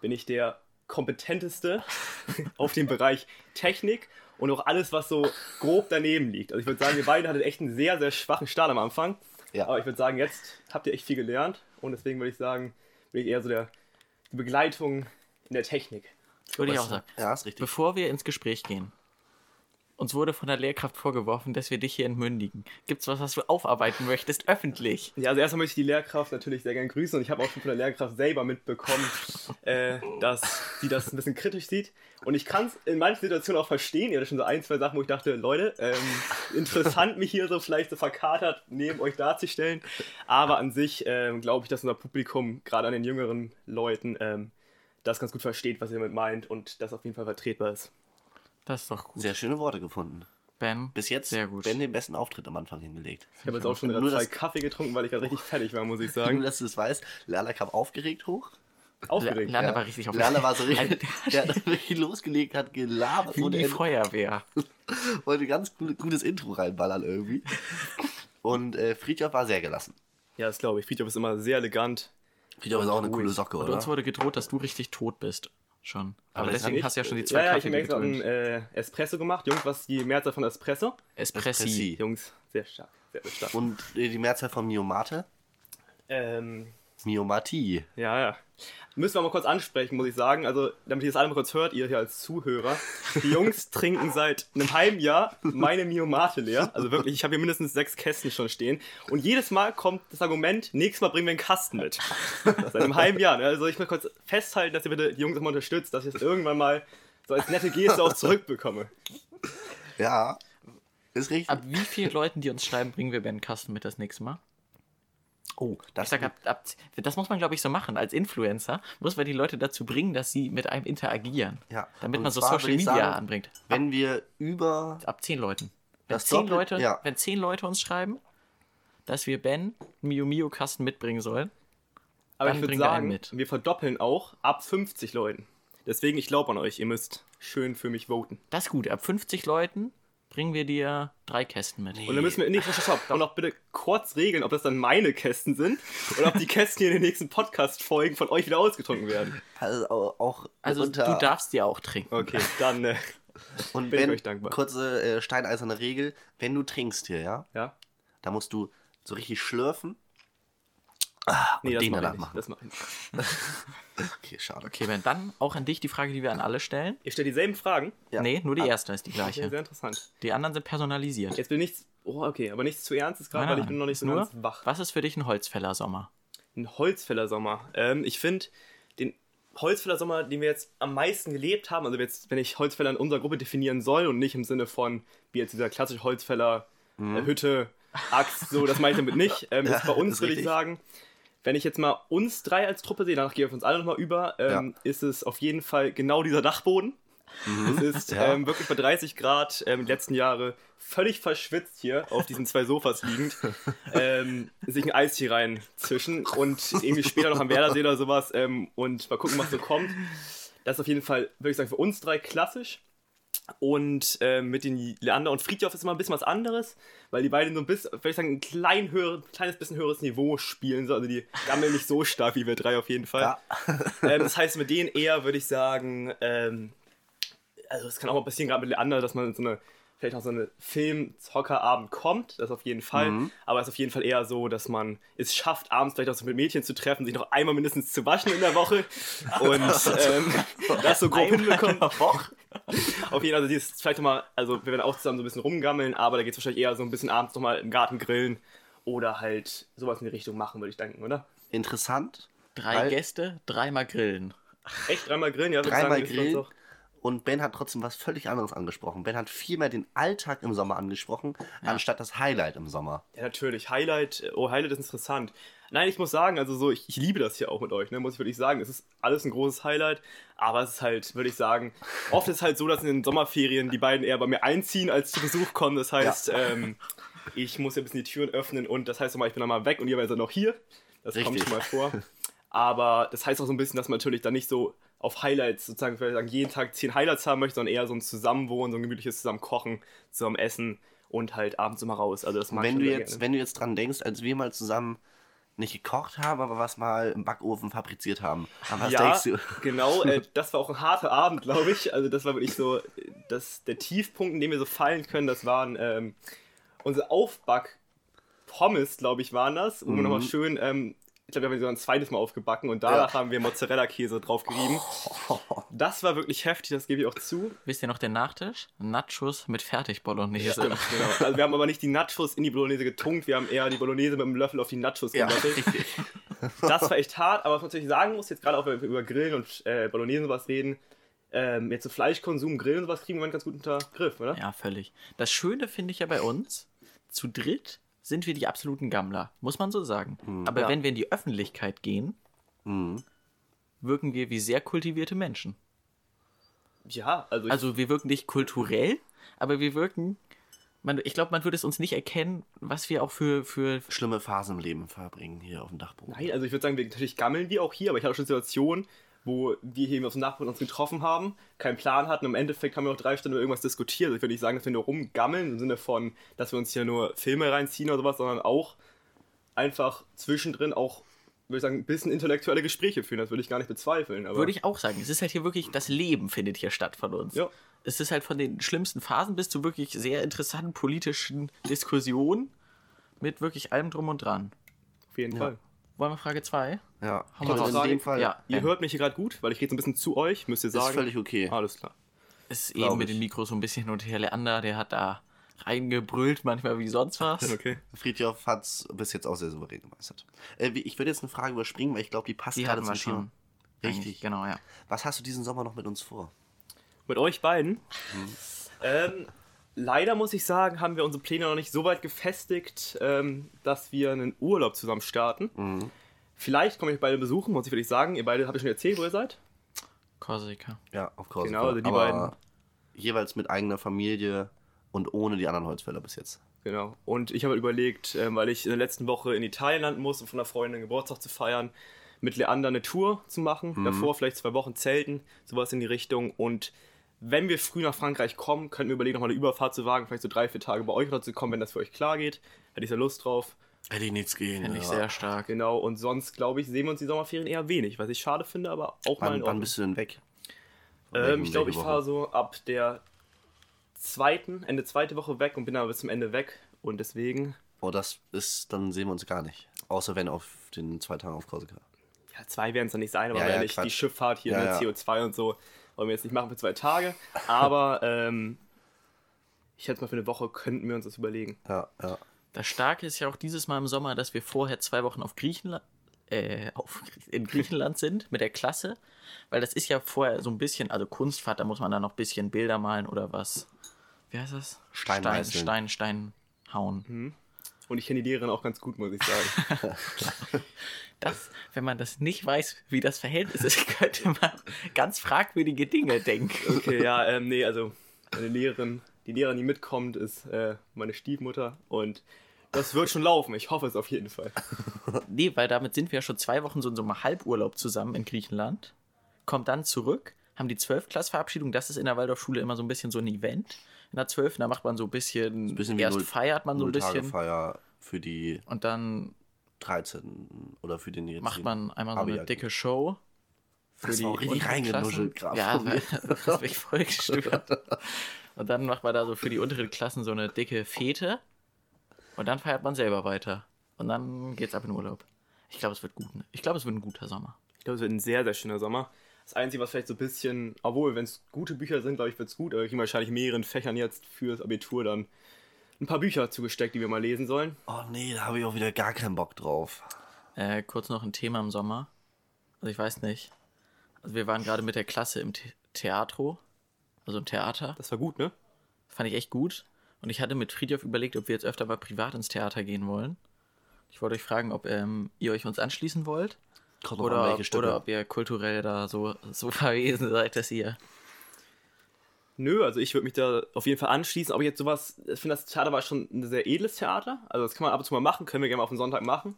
bin ich der kompetenteste auf dem Bereich Technik und auch alles, was so grob daneben liegt. Also ich würde sagen, ihr beide hattet echt einen sehr, sehr schwachen Start am Anfang. Ja. Aber ich würde sagen, jetzt habt ihr echt viel gelernt und deswegen würde ich sagen, bin ich eher so der die Begleitung in der Technik. Würde ich auch sagen. Ja, ist richtig. Bevor wir ins Gespräch gehen, uns wurde von der Lehrkraft vorgeworfen, dass wir dich hier entmündigen. Gibt's was, was du aufarbeiten möchtest, öffentlich? Ja, also erstmal möchte ich die Lehrkraft natürlich sehr gerne grüßen und ich habe auch schon von der Lehrkraft selber mitbekommen, äh, dass sie das ein bisschen kritisch sieht. Und ich kann es in manchen Situationen auch verstehen. Ihr habt schon so ein, zwei Sachen, wo ich dachte, Leute, ähm, interessant, mich hier so vielleicht so verkatert neben euch darzustellen. Aber an sich ähm, glaube ich, dass unser Publikum, gerade an den jüngeren Leuten, ähm, das ganz gut versteht, was ihr damit meint und das auf jeden Fall vertretbar ist. Das ist doch gut. Sehr schöne Worte gefunden. Ben, Bis jetzt Sehr gut. Ben den besten Auftritt am Anfang hingelegt. Ich habe jetzt auch schon gerade Nur zwei das- Kaffee getrunken, weil ich gerade richtig fertig war, muss ich Nur, sagen. dass du es weißt, Lerner kam aufgeregt hoch. Aufgeregt. Lerner Ja. war richtig auf Lerner war so richtig, der hat wirklich losgelegt, hat gelabert Wie und die er Feuerwehr. wollte ganz gut, gutes Intro reinballern irgendwie. Und äh, Friedhoff war sehr gelassen. Ja, das glaube ich. Friedhof ist immer sehr elegant. Friedhoff ist auch eine coole Socke, Und oder? uns wurde gedroht, dass du richtig tot bist. Schon. Aber, Aber deswegen hast du ja schon die zwei Ja, ja, ich Kaffee habe mir extra einen getrunken. äh, Espresso gemacht. Jungs, was ist die Mehrzahl von Espresso? Espressi. Espressi. Jungs, sehr stark. Sehr, sehr stark. Und äh, die Mehrzahl von Miomate? Ähm, Miomati. ja, ja. Müssen wir mal kurz ansprechen, muss ich sagen. Also, damit ihr das alle mal kurz hört, ihr hier als Zuhörer. Die Jungs trinken seit einem halben Jahr meine Miomate leer. Also wirklich, ich habe hier mindestens sechs Kästen schon stehen. Und jedes Mal kommt das Argument, nächstes Mal bringen wir einen Kasten mit. Seit einem halben Jahr. Ne? Also ich will kurz festhalten, dass ihr bitte die Jungs immer unterstützt, dass ich das irgendwann mal so als nette Geste auch zurückbekomme. Ja. Ist richtig. Ab wie vielen Leuten, die uns schreiben, bringen wir einen Kasten mit das nächste Mal? Oh, das Ich sag, ab, ab, das muss man, glaube ich, so machen. Als Influencer muss man die Leute dazu bringen, dass sie mit einem interagieren. Ja. Damit man so Social Media sagen, anbringt. Wenn wir über. Ab zehn Leuten. Wenn zehn, Doppel- Leute, ja. wenn zehn Leute uns schreiben, dass wir Ben Mio Mio Kasten mitbringen sollen, Aber Dann ich würde wir sagen, mit. wir verdoppeln auch ab 50 Leuten. Deswegen, ich glaube an euch. Ihr müsst schön für mich voten. das ist gut. Ab 50 Leuten bringen wir dir drei Kästen mit. Und dann müssen wir in den nächsten Stopp auch noch bitte kurz regeln, ob das dann meine Kästen sind oder ob die Kästen hier in den nächsten Podcast-Folgen von euch wieder ausgetrunken werden. Also auch, auch Also unter, du darfst dir auch trinken. Okay, dann, äh, Und bin ich wenn, euch dankbar. kurze äh, steineiserne Regel, wenn du trinkst hier, ja, ja? da musst du so richtig schlürfen. Ah, und Nee, das den mache ich danach nicht. machen. Das mach ich nicht. Okay, schade. Okay, Ben, dann auch an dich die Frage, die wir an alle stellen. Ihr stellt dieselben Fragen. Ja. Nee, nur die Ah. erste ist die Okay, gleiche. sehr interessant. Die anderen sind personalisiert. Jetzt will nichts. Oh, okay, aber nichts zu ernstes gerade, weil ich bin noch nicht so nur, ganz wach. Was ist für dich ein Holzfäller-Sommer? Ein Holzfällersommer. Ähm, ich finde den Holzfällersommer, den wir jetzt am meisten gelebt haben, also jetzt, wenn ich Holzfäller in unserer Gruppe definieren soll und nicht im Sinne von, wie jetzt dieser klassische Holzfäller, äh, Hütte, Axt, so, das meine ich damit nicht. Ähm, Ja, ist bei uns, würde ich sagen, wenn ich jetzt mal uns drei als Truppe sehe, danach gehe ich auf uns alle nochmal über, ähm, ist es auf jeden Fall genau dieser Dachboden. Es ist Ja. ähm, wirklich bei 30 Grad ähm, die letzten Jahre völlig verschwitzt hier auf diesen zwei Sofas liegend, ähm, sich ein Eis hier reinzischen und irgendwie später noch am Werdersee oder sowas ähm, und mal gucken, was so kommt. Das ist auf jeden Fall, würde ich sagen, für uns drei klassisch. Und ähm, mit den Leander und Friedhof ist immer ein bisschen was anderes, weil die beiden so ein bisschen, würde ich sagen, ein klein höher, kleines bisschen höheres Niveau spielen. So. Also die gammeln nicht so stark wie wir drei auf jeden Fall. Ja. ähm, das heißt, mit denen eher würde ich sagen, ähm, also es kann auch mal passieren, gerade mit Leander, dass man in so eine, vielleicht noch so eine Film-Zockerabend kommt, das auf jeden Fall. Mhm. Aber es ist auf jeden Fall eher so, dass man es schafft, abends vielleicht auch so mit Mädchen zu treffen, sich noch einmal mindestens zu waschen in der Woche und ähm, das so grob hinbekommen. Auf jeden Fall, also die ist vielleicht nochmal, also wir werden auch zusammen so ein bisschen rumgammeln, aber da geht es wahrscheinlich eher so ein bisschen abends nochmal im Garten grillen oder halt sowas in die Richtung machen, würde ich denken, oder? Interessant. Drei Weil- Gäste, dreimal grillen. Echt dreimal grillen, ja? Dreimal sagen, grillen. Und Ben hat trotzdem was völlig anderes angesprochen. Ben hat viel mehr den Alltag im Sommer angesprochen, anstatt das Highlight im Sommer. Ja, natürlich. Highlight, äh, oh, Highlight ist interessant. Nein, ich muss sagen, also so, ich, ich liebe das hier auch mit euch, ne, muss ich wirklich sagen. Es ist alles ein großes Highlight, aber es ist halt, würde ich sagen, oft ist halt so, dass in den Sommerferien die beiden eher bei mir einziehen, als zu Besuch kommen. Das heißt, ähm, ich muss ja ein bisschen die Türen öffnen und das heißt nochmal, ich bin dann mal weg und ihr seid noch hier. Das kommt Richtig. schon mal vor. Aber das heißt auch so ein bisschen, dass man natürlich dann nicht so auf Highlights sozusagen vielleicht sagen, jeden Tag zehn Highlights haben möchte, sondern eher so ein Zusammenwohnen, so ein gemütliches Zusammenkochen, zusammen essen und halt abends immer raus. Also das mag Wenn du, jetzt, gerne. wenn du jetzt dran denkst, als wir mal zusammen nicht gekocht haben, aber was mal im Backofen fabriziert haben. Ja, denkst du? genau. Äh, das war auch ein harter Abend, glaube ich. Also das war wirklich so, das, der Tiefpunkt, in dem wir so fallen können, das waren ähm, unsere Aufback-Pommes, glaube ich, waren das, wo Mhm. nochmal schön ähm, Ich glaube, wir haben sie sogar ein zweites Mal aufgebacken und danach haben wir Mozzarella-Käse draufgerieben. Das war wirklich heftig, das gebe ich auch zu. Wisst ihr noch den Nachtisch? Nachos mit Fertig-Bolognese. Genau. Also wir haben aber nicht die Nachos in die Bolognese getunkt, wir haben eher die Bolognese mit dem Löffel auf die Nachos gelöffelt. das war echt hart, aber was man natürlich sagen muss, jetzt gerade auch wenn wir über Grillen und äh, Bolognese und sowas reden, ähm, jetzt so Fleischkonsum, Grillen und sowas kriegen wir einen ganz gut unter Griff, oder? Ja, völlig. Das Schöne finde ich ja bei uns, zu dritt sind wir die absoluten Gammler, muss man so sagen. Aber Ja. wenn wir in die Öffentlichkeit gehen, Mhm. wirken wir wie sehr kultivierte Menschen. Ja, also, Also wir wirken nicht kulturell, aber wir wirken, man, ich glaube, man würde es uns nicht erkennen, was wir auch für, für Schlimme Phasen im Leben verbringen hier auf dem Dachboden. nein, also ich würde sagen, wir, natürlich gammeln wir auch hier, aber ich hatte auch schon Situationen, wo wir hier auf dem Nachbarn uns getroffen haben, keinen Plan hatten, im Endeffekt haben wir auch drei Stunden über irgendwas diskutiert. Also ich würde nicht sagen, dass wir nur rumgammeln, im Sinne von, dass wir uns hier nur Filme reinziehen oder sowas, sondern auch einfach zwischendrin auch, würde ich sagen, ein bisschen intellektuelle Gespräche führen. Das würde ich gar nicht bezweifeln. Aber würde ich auch sagen. Es ist halt hier wirklich, das Leben findet hier statt von uns. Ja. Es ist halt von den schlimmsten Phasen bis zu wirklich sehr interessanten politischen Diskussionen mit wirklich allem drum und dran. auf jeden Fall. Wollen wir Frage 2? Ja, mal also raus. in dem Fall Ja, Ihr hört mich hier gerade gut, weil ich rede so ein bisschen zu euch, müsst ihr ist sagen. völlig okay. Alles klar. ist glaub eben mit ich. den Mikros so ein bisschen hin und her. Leander, der hat da reingebrüllt, manchmal wie sonst was. Okay. Friedhof hat es bis jetzt auch sehr souverän gemeistert. Äh, ich würde jetzt eine Frage überspringen, weil ich glaube, die passt Die gerade wir Thema. schon. Richtig. Genau, ja. Was hast du diesen Sommer noch mit uns vor? Mit euch beiden. Ähm, leider muss ich sagen, haben wir unsere Pläne noch nicht so weit gefestigt, ähm, dass wir einen Urlaub zusammen starten. Vielleicht komme ich beide besuchen, muss ich wirklich sagen. Ihr beide habt ihr schon erzählt, wo ihr seid. Korsika. Ja, auf Korsika. Genau, also die Aber beiden. Jeweils mit eigener Familie und ohne die anderen Holzfäller bis jetzt. Genau. Und ich habe überlegt, ähm, weil ich in der letzten Woche in Italien landen muss, um von einer Freundin Geburtstag zu feiern, mit Leander eine Tour zu machen. Davor vielleicht zwei Wochen zelten, sowas in die Richtung. Und wenn wir früh nach Frankreich kommen, könnten wir überlegen, nochmal eine Überfahrt zu wagen, vielleicht so drei, vier Tage bei euch oder zu kommen, wenn das für euch klar geht. Hätte ich da Lust drauf. Hätte ich nichts gehen. Finde ich sehr stark. Genau, und sonst, glaube ich, sehen wir uns die Sommerferien eher wenig, was ich schade finde, aber auch mal Wann, in wann Ordnung. bist du denn weg? Ähm, ich glaube, ich fahre so ab der zweiten, Ende zweite Woche weg und bin aber bis zum Ende weg. Und deswegen, Oh, das ist, dann sehen wir uns gar nicht. Außer wenn auf den zwei Tagen auf Korsika. ja, zwei werden es dann nicht sein, aber Ja, ja, ehrlich, die Quatsch. Schifffahrt hier Ja, mit ja. CO2 und so, wollen wir jetzt nicht machen für zwei Tage. Aber ähm, ich schätze mal, für eine Woche könnten wir uns das überlegen. Ja, ja. Das Starke ist ja auch dieses Mal im Sommer, dass wir vorher zwei Wochen auf Griechenland, äh, auf, in Griechenland sind mit der Klasse. Weil das ist ja vorher so ein bisschen, also Kunstfahrt, da muss man dann noch ein bisschen Bilder malen oder was. Wie heißt das? Stein Stein. Stein, Stein hauen. Und ich kenne die Lehrerin auch ganz gut, muss ich sagen. Das, wenn man das nicht weiß, wie das Verhältnis ist, könnte man ganz fragwürdige Dinge denken. Okay, ja, ähm, nee, also meine Lehrerin, die Lehrerin, die mitkommt, ist äh, meine Stiefmutter und das wird schon laufen. Ich hoffe es auf jeden Fall. Nee, weil damit sind wir ja schon zwei Wochen so in so einem Halburlaub zusammen in Griechenland. Kommt dann zurück, haben die 12-Klass-Verabschiedung. Das ist in der Waldorfschule immer so ein bisschen so ein Event. In der 12. Da macht man so ein bisschen, Ein bisschen erst Null- feiert man so ein bisschen Null-Tage-Feier für die und dann 13. oder für den jetzt. macht man einmal so eine dicke Show. Für Das war auch richtig reingenuschelt Klassen. gerade Ja, das hat mich voll gestört. Und dann macht man da so für die unteren Klassen so eine dicke Fete. Und dann feiert man selber weiter. Und dann geht's ab in Urlaub. Ich glaube, es wird gut. ne? Ich glaube, es wird ein guter Sommer. Ich glaube, es wird ein sehr, sehr schöner Sommer. Das Einzige, was vielleicht so ein bisschen, obwohl, wenn es gute Bücher sind, glaube ich, wird es gut, aber ich kriege wahrscheinlich in mehreren Fächern jetzt fürs Abitur dann ein paar Bücher zugesteckt, die wir mal lesen sollen. Oh nee, da habe ich auch wieder gar keinen Bock drauf. Äh, kurz noch ein Thema im Sommer. Also ich weiß nicht. Also wir waren gerade mit der Klasse im The Theatro, also im Theater. Das war gut, ne? Fand ich echt gut. Und ich hatte mit Friedhof überlegt, ob wir jetzt öfter mal privat ins Theater gehen wollen. Ich wollte euch fragen, ob ähm, ihr euch uns anschließen wollt. Kommt an Oder, welche Stücke. oder ob ihr kulturell da so, so verwesen seid, dass ihr. Nö, also ich würde mich da auf jeden Fall anschließen. Aber jetzt sowas, ich finde, das Theater war schon ein sehr edles Theater. Also das kann man ab und zu mal machen, können wir gerne mal auf den Sonntag machen.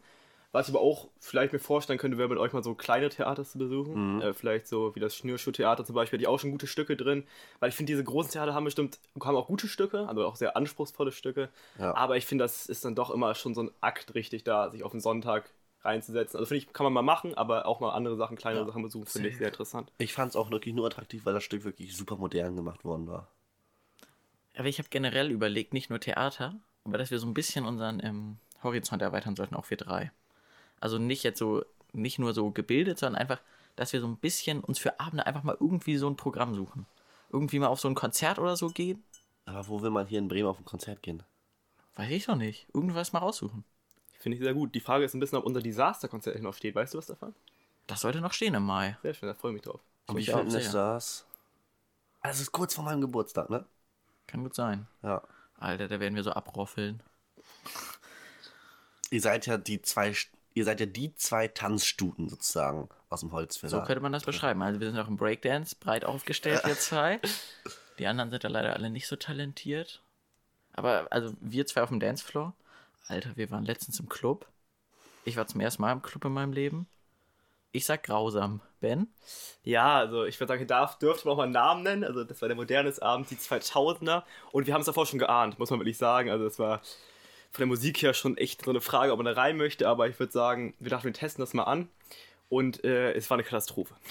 Was ich aber auch vielleicht mir vorstellen könnte, wäre mit euch mal so kleine Theater zu besuchen. Äh, vielleicht so wie das Schnürschuhtheater zum Beispiel, die auch schon gute Stücke drin. Weil ich finde, diese großen Theater haben bestimmt, haben auch gute Stücke, also auch sehr anspruchsvolle Stücke. Ja. Aber ich finde, das ist dann doch immer schon so ein Akt richtig da, sich auf den Sonntag reinzusetzen. Also finde ich, kann man mal machen, aber auch mal andere Sachen, kleinere Sachen besuchen, finde ich sehr interessant. Ich fand es auch wirklich nur attraktiv, weil das Stück wirklich super modern gemacht worden war. Aber ich habe generell überlegt, nicht nur Theater, aber dass wir so ein bisschen unseren ähm, Horizont erweitern sollten, auch wir drei. Also nicht jetzt so, nicht nur so gebildet, sondern einfach, dass wir so ein bisschen uns für Abende einfach mal irgendwie so ein Programm suchen. Irgendwie mal auf so ein Konzert oder so gehen. Aber wo will man hier in Bremen auf ein Konzert gehen? Weiß ich doch nicht. Irgendwas mal raussuchen. Finde ich sehr gut. Die Frage ist ein bisschen, ob unser Disaster-Konzert noch steht. Weißt du was davon? Das sollte noch stehen im Mai. Sehr schön, da freue ich mich drauf. Und mich auch finden ist das? Das ist kurz vor meinem Geburtstag, ne? Kann gut sein. Ja. Alter, da werden wir so abroffeln. Ihr seid ja die zwei, ihr seid ja die zwei Tanzstuten sozusagen aus dem Holzfäller. So könnte man das beschreiben. Also wir sind auch im Breakdance breit aufgestellt, wir zwei. Die anderen sind da leider alle nicht so talentiert. Aber also wir zwei auf dem Dancefloor. Alter, wir waren letztens im Club. Ich war zum ersten Mal im Club in meinem Leben. Ich sag grausam. Ben? Ja, also ich würde sagen, darf, dürfte man auch mal einen Namen nennen. Also das war der modernes Abend, die 2000er. Und wir haben es davor schon geahnt, muss man wirklich sagen. Also es war von der Musik her schon echt so eine Frage, ob man da rein möchte. Aber ich würde sagen, wir dachten, wir testen das mal an. Und äh, es war eine Katastrophe.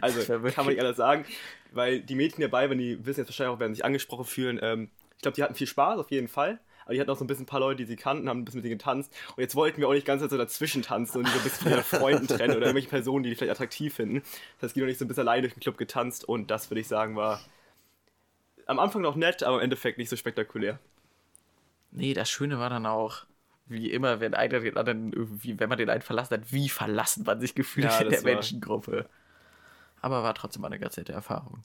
Also kann man nicht anders sagen. Weil die Mädchen dabei, wenn die wissen jetzt wahrscheinlich auch, werden sich angesprochen fühlen. Ähm, ich glaube, die hatten viel Spaß, auf jeden Fall. Aber die hatten auch so ein bisschen ein paar Leute, die sie kannten, haben ein bisschen mit denen getanzt. Und jetzt wollten wir auch nicht ganz so dazwischen tanzen und die so ein bisschen von Freunden trennen oder irgendwelche Personen, die die vielleicht attraktiv finden. Das heißt, die noch nicht so ein bisschen allein durch den Club getanzt und das würde ich sagen war am Anfang noch nett, aber im Endeffekt nicht so spektakulär. Nee, das Schöne war dann auch, wie immer, wenn einer den anderen irgendwie, wenn man den einen verlassen hat, wie verlassen man sich gefühlt Ja, in der war- Menschengruppe. Aber war trotzdem mal eine ganz nette Erfahrung.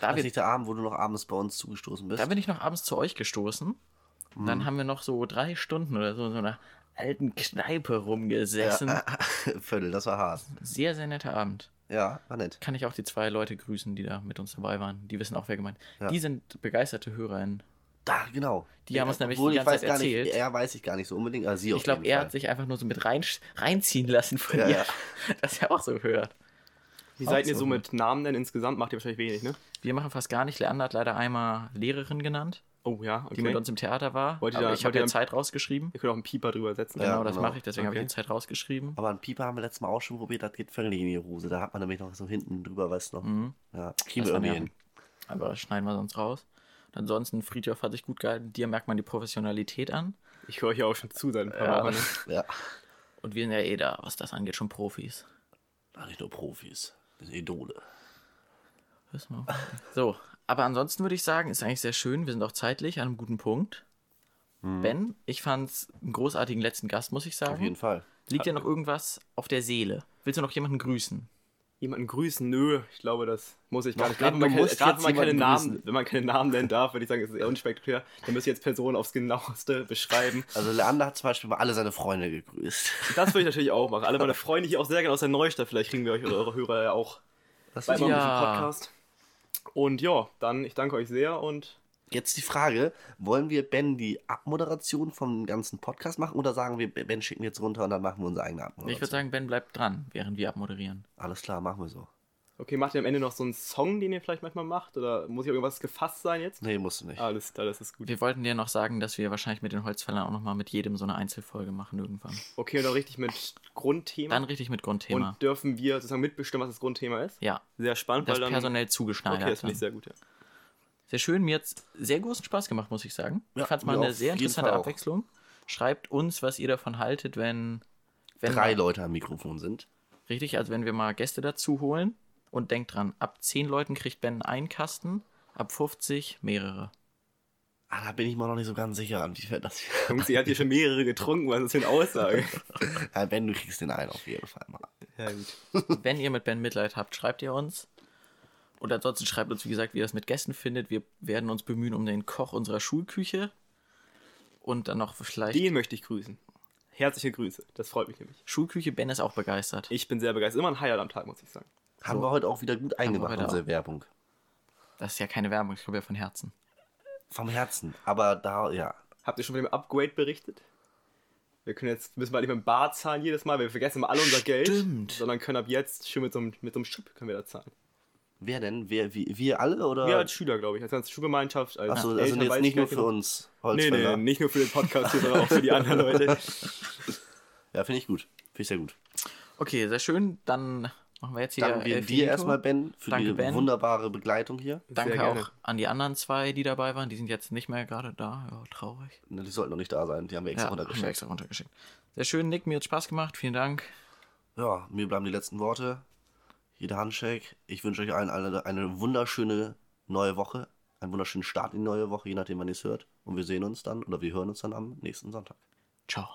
Da, ist nicht der Abend, wo du noch abends bei uns zugestoßen bist. da bin ich noch abends zu euch gestoßen. Dann haben wir noch so drei Stunden oder so in so einer alten Kneipe rumgesessen. Viertel, das war hart. Sehr, sehr netter Abend. Ja, war nett. Kann ich auch die zwei Leute grüßen, die da mit uns dabei waren. Die wissen auch, wer gemeint. Ja. Die sind begeisterte HörerInnen. Da, genau. Die haben uns nämlich Obwohl, die ich ganze weiß Zeit gar nicht, erzählt. Er weiß ich gar nicht so unbedingt, aber sie Ich glaube, er Fall. hat sich einfach nur so mit rein, reinziehen lassen von Ja, ihr, ja. dass er auch so hört. Wie Auch seid ihr so so mit Namen denn insgesamt? Macht ihr wahrscheinlich wenig, ne? Wir machen fast gar nicht. Leander hat leider einmal Lehrerin genannt, Oh ja, okay. die mit uns im Theater war. Wollt ihr aber da- ich habe ja Zeit rausgeschrieben. Ihr könnt auch einen Pieper drüber setzen. Ja, Genau, das genau. mache ich, deswegen habe ich Okay. die Zeit rausgeschrieben. Aber ein Pieper haben wir letztes Mal auch schon probiert, das geht völlig in die Hose. Da hat man nämlich noch so hinten drüber, weißt du noch. Mhm. Ja, kriegen wir irgendwie hin. Aber das schneiden wir sonst raus. Und ansonsten, Friedhof hat sich gut gehalten. Dir merkt man die Professionalität an. Ich höre euch ja auch schon zu seit ein paar Ja. Wochen. Ne? Ja. Und wir sind ja eh da, was das angeht, schon Profis. Ach, nicht nur Profis. Das sind Idole. Wissen wir. So, aber ansonsten würde ich sagen, ist eigentlich sehr schön. Wir sind auch zeitlich an einem guten Punkt. Ben, ich fand's einen großartigen letzten Gast, muss ich sagen. Auf jeden Fall. Liegt dir noch irgendwas auf der Seele? Willst du noch jemanden grüßen? Jemanden grüßen? Nö, ich glaube, das muss ich gar nicht. Gerade wenn, man keine- wenn man keine Namen, wenn man keine Namen nennen darf, würde ich sagen, es ist eher unspektakulär. Dann müsst ihr jetzt Personen aufs genaueste beschreiben. Also Leander hat zum Beispiel mal alle seine Freunde gegrüßt. Das würde ich natürlich auch machen. Alle meine Freunde hier auch sehr gerne aus der Neustadt. Vielleicht kriegen wir euch oder eure Hörer ja auch Das ist Ja. dem Podcast. Und ja, dann, ich danke euch sehr und Jetzt die Frage, wollen wir Ben die Abmoderation vom ganzen Podcast machen oder sagen wir, Ben schicken jetzt runter und dann machen wir unsere eigene Abmoderation? Ich würde sagen, Ben bleibt dran, während wir abmoderieren. Alles klar, machen wir so. Okay, macht ihr am Ende noch so einen Song, den ihr vielleicht manchmal macht? Oder muss hier irgendwas gefasst sein jetzt? Nee, musst du nicht. Alles klar, das ist gut. Wir wollten dir noch sagen, dass wir wahrscheinlich mit den Holzfällern auch nochmal mit jedem so eine Einzelfolge machen irgendwann. Okay, und dann richtig mit Grundthema. Dann richtig mit Grundthema. Und dürfen wir sozusagen mitbestimmen, was das Grundthema ist? ja, Sehr spannend, das weil dann. personell zugeschneidert. okay, das finde ich sehr gut, ja. Sehr schön, mir hat sehr großen Spaß gemacht, muss ich sagen. Ja, ich fand es mal eine sehr interessante. Abwechslung. Schreibt uns, was ihr davon haltet, wenn, wenn Drei Leute am Mikrofon sind. Richtig, also wenn wir mal Gäste dazu holen. Und denkt dran, ab 10 Leuten kriegt Ben einen Kasten, ab 50 mehrere. Ah, da bin ich mir noch nicht so ganz sicher, wie fällt das Jungs, ihr habt hier schon mehrere getrunken, was ist das für eine Aussage? ja, Ben, du kriegst den einen auf jeden Fall mal. ja, gut. Wenn ihr mit Ben Mitleid habt, schreibt ihr uns. Und ansonsten schreibt uns, wie gesagt, wie ihr das mit Gästen findet. Wir werden uns bemühen um den Koch unserer Schulküche. Und dann noch vielleicht Den möchte ich grüßen. Herzliche Grüße, das freut mich nämlich. Schulküche. Ben ist auch begeistert. Ich bin sehr begeistert. Immer ein Highlight am Tag, muss ich sagen. Haben wir heute auch wieder gut eingemacht, unsere auch. Werbung. Das ist ja keine Werbung, ich glaube ja von Herzen. Vom Herzen. Aber da, ja. Habt ihr schon von dem Upgrade berichtet? Wir können jetzt, müssen wir nicht mit dem Bar zahlen jedes Mal, wir vergessen immer alle unser Geld. Stimmt. Sondern können ab jetzt schön mit so einem, mit so einem Chip können wir da zahlen. Wer denn? Wer, wir, wir alle oder? Wir als Schüler, glaube ich, als ganze Schulgemeinschaft, als Achso, also jetzt nicht ich nur für genau. uns Nee, Holzfäller. nee, nicht nur für den Podcast hier, sondern auch für die anderen Leute. Ja, finde ich gut. Finde ich sehr gut. Okay, sehr schön. Dann machen wir jetzt hier. Danken wir dir erstmal, Ben, für Danke, die Ben. wunderbare Begleitung hier. Danke Sehr gerne. auch an die anderen zwei, die dabei waren. Die sind jetzt nicht mehr gerade da. Ja, traurig. Ne, Die sollten noch nicht da sein, die haben wir extra ja, haben wir runtergeschickt. extra runtergeschickt. Sehr schön, Nick. Mir hat Spaß gemacht. Vielen Dank. Ja, mir bleiben die letzten Worte. Jeder Handshake. Ich wünsche euch allen eine, eine wunderschöne neue Woche. Einen wunderschönen Start in die neue Woche, je nachdem, wann ihr es hört. Und wir sehen uns dann oder wir hören uns dann am nächsten Sonntag. Ciao.